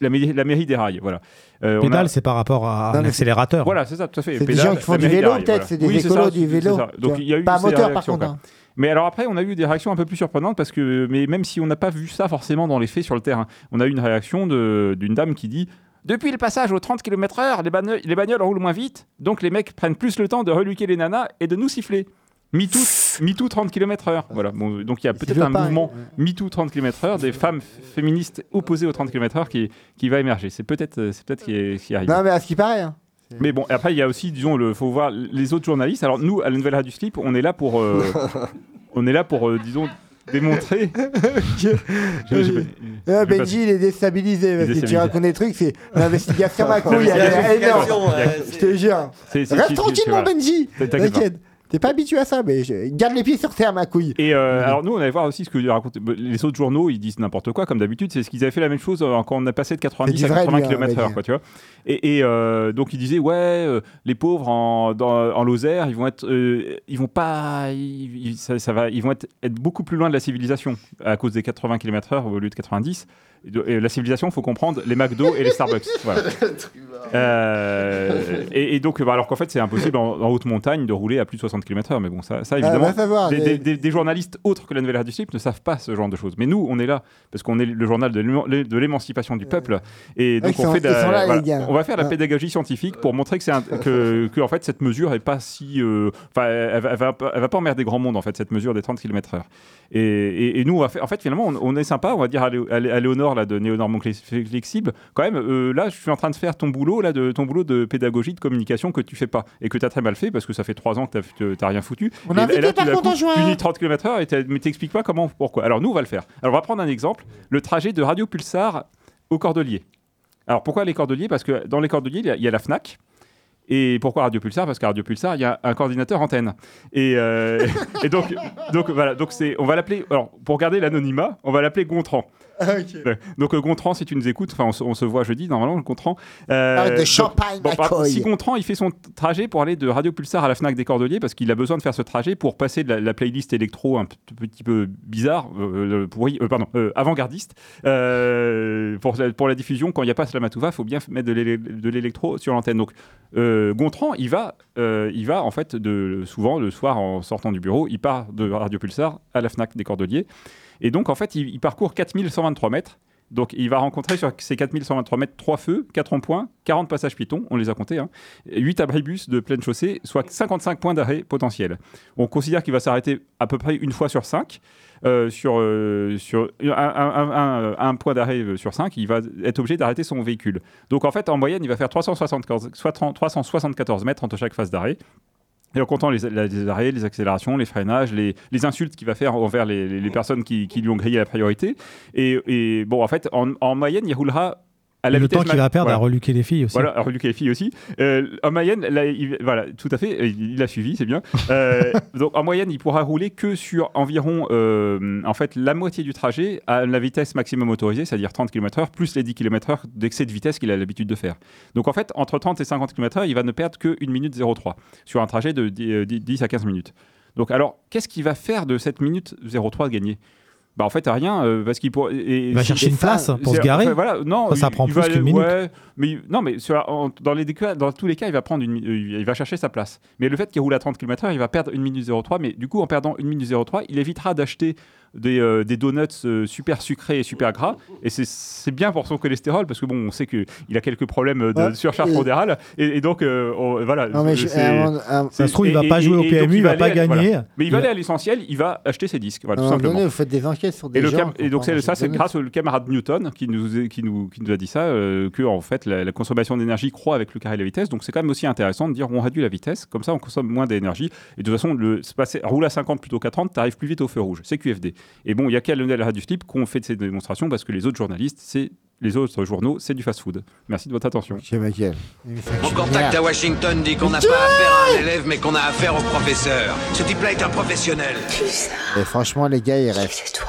la, mairie- la mairie des rails, voilà. Euh, a- Pédale, c'est par rapport à Non, un accélérateur. voilà, c'est ça, tout à fait. C'est des gens qui font du vélo, peut-être, voilà. c'est des Oui, écolos ça, du vélo, ça. Donc il y a eu Pas moteur, par contre, hein. Mais alors après, on a eu des réactions un peu plus surprenantes parce que, mais même si on n'a pas vu ça forcément dans les faits sur le terrain, on a eu une réaction de- d'une dame qui dit Depuis le passage aux 30 km/h, les, bagnoles- les bagnoles roulent moins vite, donc les mecs prennent plus le temps de reluquer les nanas et de nous siffler. MeToo, MeToo 30 km/h. Voilà. Bon, donc il y a peut-être un pas, mouvement ouais. MeToo 30 km/h des femmes féministes opposées aux 30 km/h qui, qui va émerger. C'est peut-être c'est peut-être qui, arrive. Non, mais à ce qui paraît. hein. Mais bon, après, il y a aussi, disons, le faut voir les autres journalistes. Alors, nous, à la Nouvelle Radio Slip, on est là pour, euh, on est là pour, euh, disons, démontrer. Je- je- je- Ah, je- Benji, il est déstabilisé parce que tu racontes des trucs, c'est l'investigation ma couille, elle est L'investigation, énorme. Je te jure. Reste tranquille, mon. Benji. T'inquiète. T'es pas habitué à ça, mais je- garde les pieds sur terre, ma couille. Et euh, alors nous, on allait voir aussi ce que racontent les autres journaux. Ils disent n'importe quoi, comme d'habitude. C'est ce qu'ils avaient fait la même chose euh, quand on a passé de 90 C'est à du vrai, 80 lui, hein, on va km/h, quoi, tu vois. Et, et, euh, donc ils disaient ouais, euh, les pauvres en, dans- en Lozère, ils vont être, ils vont pas, ils, ils- ça, ça va, ils vont être, être beaucoup plus loin de la civilisation à cause des 80 km/h au lieu de 90. La civilisation, faut comprendre les McDo et les Starbucks. Voilà. Euh, et, et donc, bah, alors qu'en fait, c'est impossible en, en haute montagne de rouler à plus de 60 km/h. Mais bon, ça, ça évidemment, savoir, des, les- des- des- des journalistes autres que la Nouvelle Radio Slip ne savent pas ce genre de choses. Mais nous, on est là parce qu'on est le journal de l'éman- de l'émancipation du peuple. Et donc, ils on fait la- là, voilà, on va faire la Ouais. pédagogie scientifique pour montrer que un- que, que, en fait cette mesure est pas si, euh, enfin, elle, va- elle va, pas- elle va pas emmerder grand monde en fait cette mesure des 30 km/h. Et, et- et nous, on va faire, en fait, finalement, on, on est sympa. On va dire à, Léo- à Lé- à Léonore Là, de néonormons clé- flexibles, quand même, euh, là, je suis en train de faire ton boulot, là, de, ton boulot de pédagogie, de communication que tu fais pas et que tu as très mal fait parce que ça fait trois ans que tu n'as rien foutu. On et, a et invité là, par contre coup, tu dis 30 km/h et t'as- mais t'expliques pas comment, pourquoi. Alors, nous, on va le faire. Alors, on va prendre un exemple le trajet de Radio Pulsar au Cordelier. Alors, pourquoi les Cordeliers? Parce que dans les Cordeliers, il y a- il y a la Fnac. Et pourquoi Radio Pulsar? Parce qu'à Radio Pulsar, il y a un coordinateur antenne. Et, euh, et donc, donc voilà, donc c'est, on va l'appeler. Alors, pour garder l'anonymat, on va l'appeler Gontran. Ouais. Donc euh, Gontran, si tu nous écoutes, enfin on, se- on se voit jeudi normalement, Gontran. Euh, de donc, champagne, bon, si Gontran, il fait son trajet pour aller de Radio Pulsar à la Fnac des Cordeliers parce qu'il a besoin de faire ce trajet pour passer de la, la playlist électro un petit peu bizarre, euh, pour- oui, euh, pardon, avant-gardiste, pour, la, pour la diffusion. Quand il n'y a pas Slamatouva, il faut bien mettre de l'électro sur l'antenne. Donc Gontran, il va, il va en fait de, souvent le soir en sortant du bureau, il part de Radio Pulsar à la Fnac des Cordeliers. Et donc en fait, il, il parcourt 4123 mètres. Donc il va rencontrer sur ces 4123 mètres 3 feux, 4 ronds-points, 40 passages piétons, on les a comptés, hein, 8 abribus de pleine chaussée, soit 55 points d'arrêt potentiels. On considère qu'il va s'arrêter à peu près une fois sur 5. sur, euh, sur un, un- point d'arrêt euh, sur 5, il va être obligé d'arrêter son véhicule. Donc en fait, en moyenne, il va faire 374, soit 30 374 mètres entre chaque phase d'arrêt. Et en comptant les, arrêts, les accélérations, les freinages, les, les insultes qu'il va faire envers les, les- les personnes qui, qui lui ont grillé la priorité. Et, et bon, en fait, en, en moyenne, il roulera à la le temps qu'il va perdre voilà. à reluquer les filles aussi. Voilà, à reluquer les filles aussi. Euh, en moyenne, là, il- voilà, tout à fait, il il a suivi, c'est bien. Euh, donc en moyenne, il pourra rouler que sur environ, euh, en fait, la moitié du trajet à la vitesse maximum autorisée, c'est-à-dire 30 km/h, plus les 10 km/h d'excès de vitesse qu'il a l'habitude de faire. Donc en fait, entre 30 et 50 km/h, il va ne perdre que 1 minute 03 sur un trajet de 10, euh, 10 à 15 minutes. Donc alors, qu'est-ce qu'il va faire de cette minute 03 gagnée? Bah en fait rien euh, parce qu'il pour- et- Il va chercher une place pour se garer. enfin, voilà non Ça, ça il- prend il plus qu'une minute. ouais, mais non mais sur- en- dans les cas- dans tous les cas il va prendre une euh, il va chercher sa place mais le fait qu'il roule à 30 km/h il va perdre 1 minute 03 mais du coup en perdant 1 minute 03 il évitera d'acheter des, euh, des donuts euh, super sucrés et super gras et c'est- c'est bien pour son cholestérol parce que bon on sait que il a quelques problèmes de Ouais, surcharge pondérale et, et donc euh, on- voilà Non, mais je- Ça se trouve, il va et- pas et- jouer au PMU, il va aller pas voilà. gagner. mais il va aller va- à l'essentiel il va acheter ses disques voilà, tout moment simplement donné, vous faites des enquêtes sur des et, gens. cam- et donc ça, c'est grâce au camarade Newton qui nous, qui nous, qui nous a dit ça, euh, que en fait la, la consommation d'énergie croît avec le carré de la vitesse. Donc c'est quand même aussi intéressant de dire on réduit la vitesse, comme ça on consomme moins d'énergie. Et de toute façon, le, passer, rouler à 50 plutôt qu'à 30, t'arrives plus vite au feu rouge. C'est QFD. Et bon, il y a qu'à Lionel Radio Slip qu'on fait de ces démonstrations parce que les autres journalistes, c'est les autres journaux, c'est du fast-food. Merci de votre attention. Mon contact à Washington dit qu'on n'a pas affaire à un élève, mais qu'on a affaire au professeur. Ce type-là est un professionnel. Et franchement, les gars, il reste.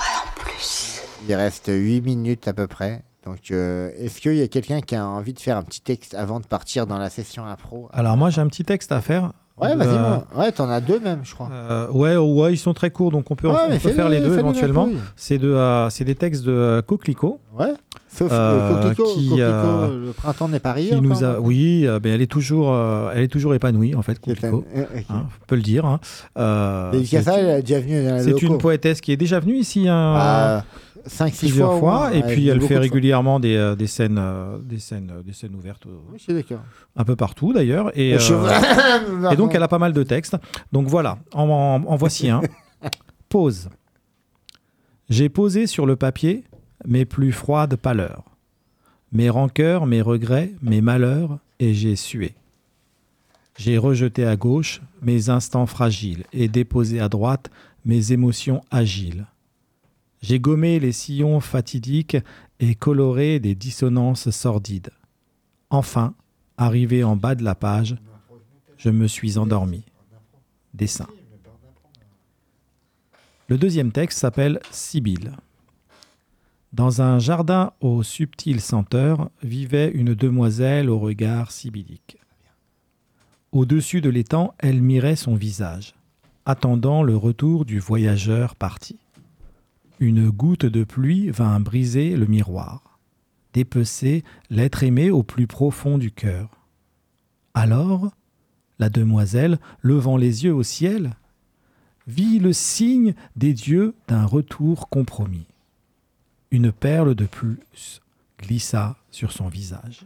Il reste 8 minutes à peu près. Donc, euh, est-ce qu'il y a quelqu'un qui a envie de faire un petit texte avant de partir dans la session impro? Alors moi j'ai un petit texte à faire. Ouais, vas-y, Euh, moi. Ouais, t'en as deux même, je crois. Euh, ouais, ouais, ils sont très courts, donc on peut, Ouais, on peut faire les deux éventuellement. C'est de, euh, c'est des textes de Coquelicot. Ouais. Sauf Euh, que Coquelicot, qui, Coquelicot, euh, le printemps n'est pas rire. nous a, oui, euh, ben elle est toujours, euh, elle est toujours épanouie en fait, Coquelicot. Euh, ok. Hein, on peut le dire. Hein. Euh, c'est une poétesse qui est déjà venue ici hein, Ah, cinq, six plusieurs fois au fois, et puis elle fait de régulièrement des, euh, des scènes, euh, des scènes, euh, des scènes ouvertes. euh, Oui, un peu partout d'ailleurs. Et, cheval. et donc elle a pas mal de textes. Donc voilà, en, en- en voici un. Pause. J'ai posé sur le papier mes plus froides pâleurs, mes rancœurs, mes regrets, mes malheurs, et j'ai sué. J'ai rejeté à gauche mes instants fragiles et déposé à droite mes émotions agiles. J'ai gommé les sillons fatidiques et coloré des dissonances sordides. Enfin, arrivé en bas de la page, je me suis endormi. Dessin. Le deuxième texte s'appelle Sibylle. Dans un jardin aux subtiles senteurs vivait une demoiselle au regard sibyllique. Au-dessus de l'étang, elle mirait son visage, attendant le retour du voyageur parti. Une goutte de pluie vint briser le miroir, dépecer l'être aimé au plus profond du cœur. Alors, la demoiselle, levant les yeux au ciel, vit le signe des dieux d'un retour compromis. Une perle de plus glissa sur son visage.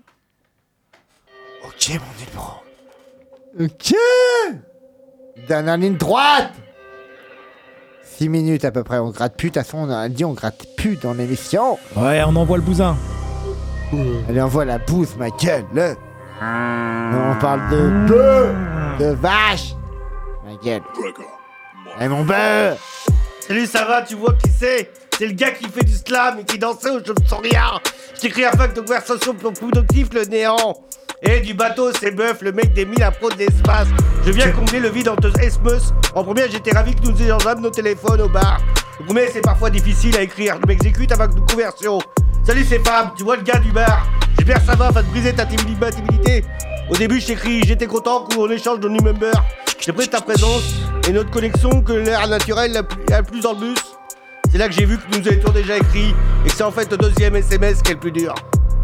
Ok, mon numéro. Ok Dernière ligne droite 6 minutes à peu près, on gratte plus. De toute façon, on a dit on gratte plus dans l'émission. Ouais, on envoie le bousin. Allez, envoie la bouse, ma gueule. On parle de bœuf, de vache. Ma gueule. Eh mon bœuf Salut, ça va, tu vois qui c'est? C'est le gars qui fait du slam et qui dansait au Je me sens rien. J'écris un fac de conversation productif, le néant. Et du bateau, c'est Bœuf, le mec des 1000 impros de l'espace. Je viens combler le vide entre Esmus. En premier, j'étais ravi que nous ayons nos téléphones au bar. Premier, c'est parfois difficile à écrire. Je m'exécute avec une conversion. Salut, c'est Fab, tu vois le gars du bar. J'espère que ça va, va te briser ta timidité. Au début, je t'écris, j'étais content qu'on échange de number. J'ai pris ta présence et notre connexion que l'air naturel la plus, le bus. C'est là que j'ai vu que nous étions déjà écrit et que c'est en fait le deuxième SMS qui est le plus dur.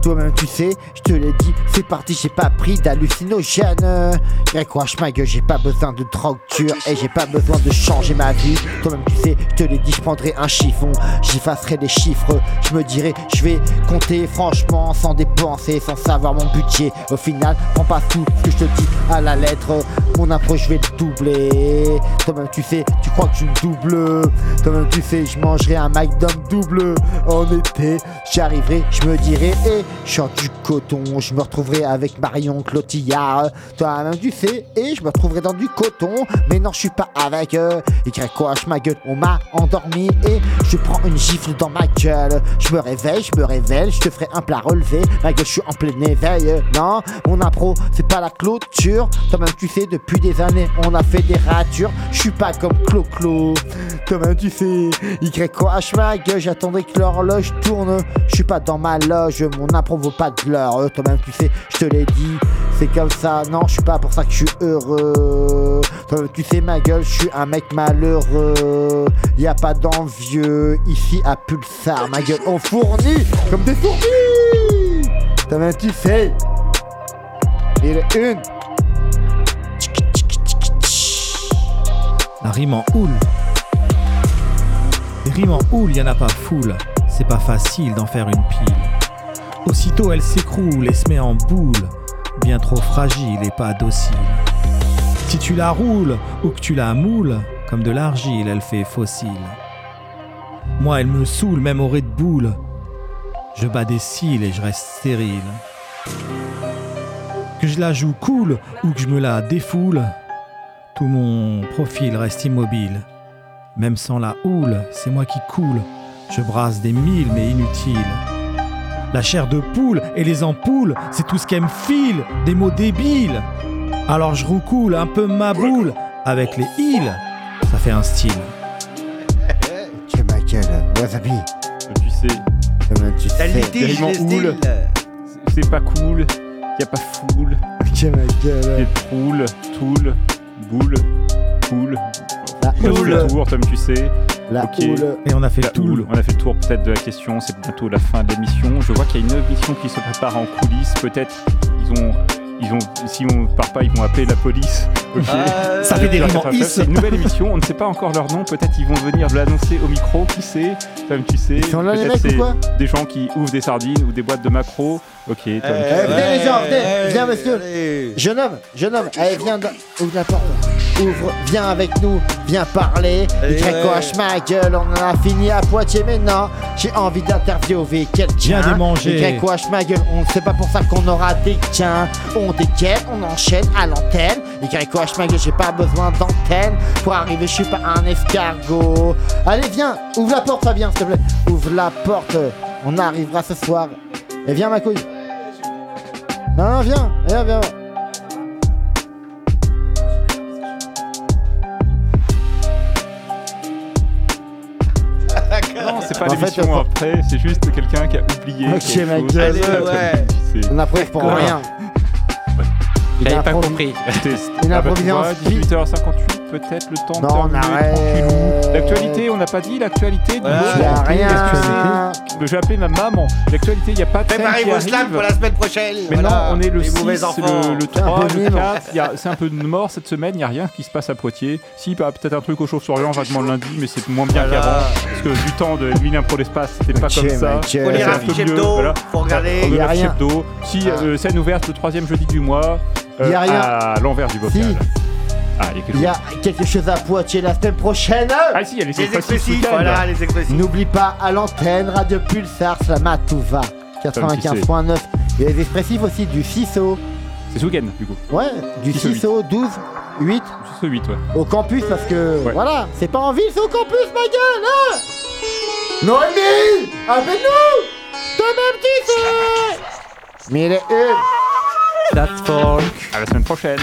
Toi-même, tu sais, je te l'ai dit, c'est parti, j'ai pas pris d'hallucinogène. Grécoche ma gueule, j'ai pas besoin de drogue dure et j'ai pas besoin de changer ma vie. Toi-même, tu sais, je te l'ai dit, je prendrai un chiffon, j'effacerai des chiffres. Je me dirais, je vais compter franchement, sans dépenser, sans savoir mon budget. Au final, prends pas tout ce que je te dis à la lettre. Mon approche, je vais le doubler. Toi-même, tu sais, tu crois que je me double. Toi-même, tu sais, je mangerai un McDonald's double. En été, j'arriverai, je me dirai, et je sors du coton, je me retrouverai avec Marion Clotillard. Toi-même tu sais, et je me retrouverai dans du coton. Mais non, je suis pas avec eux. Y-H ma gueule, on m'a endormi et je prends une gifle dans ma gueule. Je me réveille, je me révèle, je te ferai un plat relevé. Ma gueule, je suis en plein éveil. Non, mon impro, c'est pas la clôture. Toi-même tu sais, depuis des années, on a fait des ratures. Je suis pas comme Clo-Clo. Toi-même tu sais, Y-H ma gueule, j'attendrai que l'horloge tourne. Je suis pas dans ma loge, mon vaut pas de l'heure. Toi-même, tu sais, je te l'ai dit, c'est comme ça. Non, je suis pas pour ça que je suis heureux. Toi-même, tu sais, ma gueule, je suis un mec malheureux. Y a pas d'envieux ici à Pulsar. Ma gueule, on fournit comme des fourmis. Toi-même, tu sais. Et le une. La rime en houle. Les rimes en houle, y en a pas foule. C'est pas facile d'en faire une pile. Aussitôt elle s'écroule et se met en boule, bien trop fragile et pas docile. Si tu la roules ou que tu la moules, comme de l'argile, elle fait fossile. Moi, elle me saoule même au Red Bull. Je bats des cils et je reste stérile. Que je la joue cool ou que je me la défoule, tout mon profil reste immobile. Même sans la houle, c'est moi qui coule. Je brasse des mille mais inutiles. La chair de poule et les ampoules, c'est tout ce qu'elle me file, des mots débiles. Alors je roucoule un peu ma boule avec les îles, ça fait un style. Tu ma gueule, wasabi. Tu sais, tu sais. en houle, c'est- pas cool, y a pas foule. Tu ma gueule. Toule, boule, poule. La On a fait houle. le tour, comme tu sais. La houle. Et on a fait La le tour. houle. On a fait le tour peut-être de la question, c'est bientôt la fin de l'émission. Je vois qu'il y a une émission qui se prépare en coulisses. Peut-être ils ont, ils ont, si on part pas, ils vont appeler la police. Ok. Euh, Ça fait des. C'est une nouvelle émission. On ne sait pas encore leur nom. Peut-être ils vont venir l'annoncer au micro. Qui sait? Comme tu sais. Ils sont là, les Peut-être mecs, ou c'est quoi? Des gens qui ouvrent des sardines ou des boîtes de macro. Ok. Tom, tu Eh, venez les gens, venez, viens monsieur. allez. Jeune homme, jeune homme, allez viens, dans- ouvre la porte. Ouvre, viens avec nous, viens parler. Allez, Y-H ma gueule, on en a fini à Poitiers maintenant. J'ai envie d'interviewer quelqu'un. Viens démanger. Y-H ma gueule, on c'est pas pour ça qu'on aura des gains. On dégaine, on enchaîne à l'antenne. Y-H ma gueule, j'ai pas besoin d'antenne. Pour arriver, je suis pas un escargot. Allez, viens, ouvre la porte, Fabien, s'il te plaît. Ouvre la porte, on arrivera ce soir. Et viens, ma couille. Non, non, viens, viens, viens. C'est pas En l'émission on- après. C'est juste quelqu'un qui a oublié. Ok, ma gueule. Allez, ouais. tu sais. On approuve pour D'accord. rien. J'avais pas compris. Une Ah bah, improvisation vois, speed. 18h58, peut-être le temps de Non, on terminer. L'actualité, on n'a pas dit l'actualité. du Voilà. Que Je vais appeler ma maman. L'actualité, il n'y a pas de Préparez vos slams pour la semaine prochaine. Mais Voilà. non, on est le Les 6, mauvais enfants. le, le C'est un 3, peu le mime. 4. Il y a- C'est un peu de mort cette semaine, il n'y a rien qui se passe à Poitiers. Si, bah, peut-être un truc au Chauve-sur-Orient vaguement lundi, mais c'est moins bien Voilà. qu'avant. Parce que du temps de Mille Impro l'espace, c'était pas comme ça. Faut lire un faut regarder. On Y a rien. Si, Ah. euh, scène ouverte le troisième jeudi du mois. euh, Y a rien. À l'envers du bocal. Ah, il y a quelque Il y a quelque chose à Poitiers la semaine prochaine. Ah si, il y a les, Les expressifs voilà, les expressifs. N'oublie pas à l'antenne, Radio Pulsar, Slamatouva, 95.9. Il y a les expressifs aussi du CISO. C'est ce week-end, du coup. Ouais, du CISO CISO 12, 8. Ce 8, ouais. Au campus parce que Ouais. voilà, c'est pas en ville, c'est au campus, ma gueule, hein Noémie Appelle-nous tu sais Mille et une That's folk. À la semaine prochaine.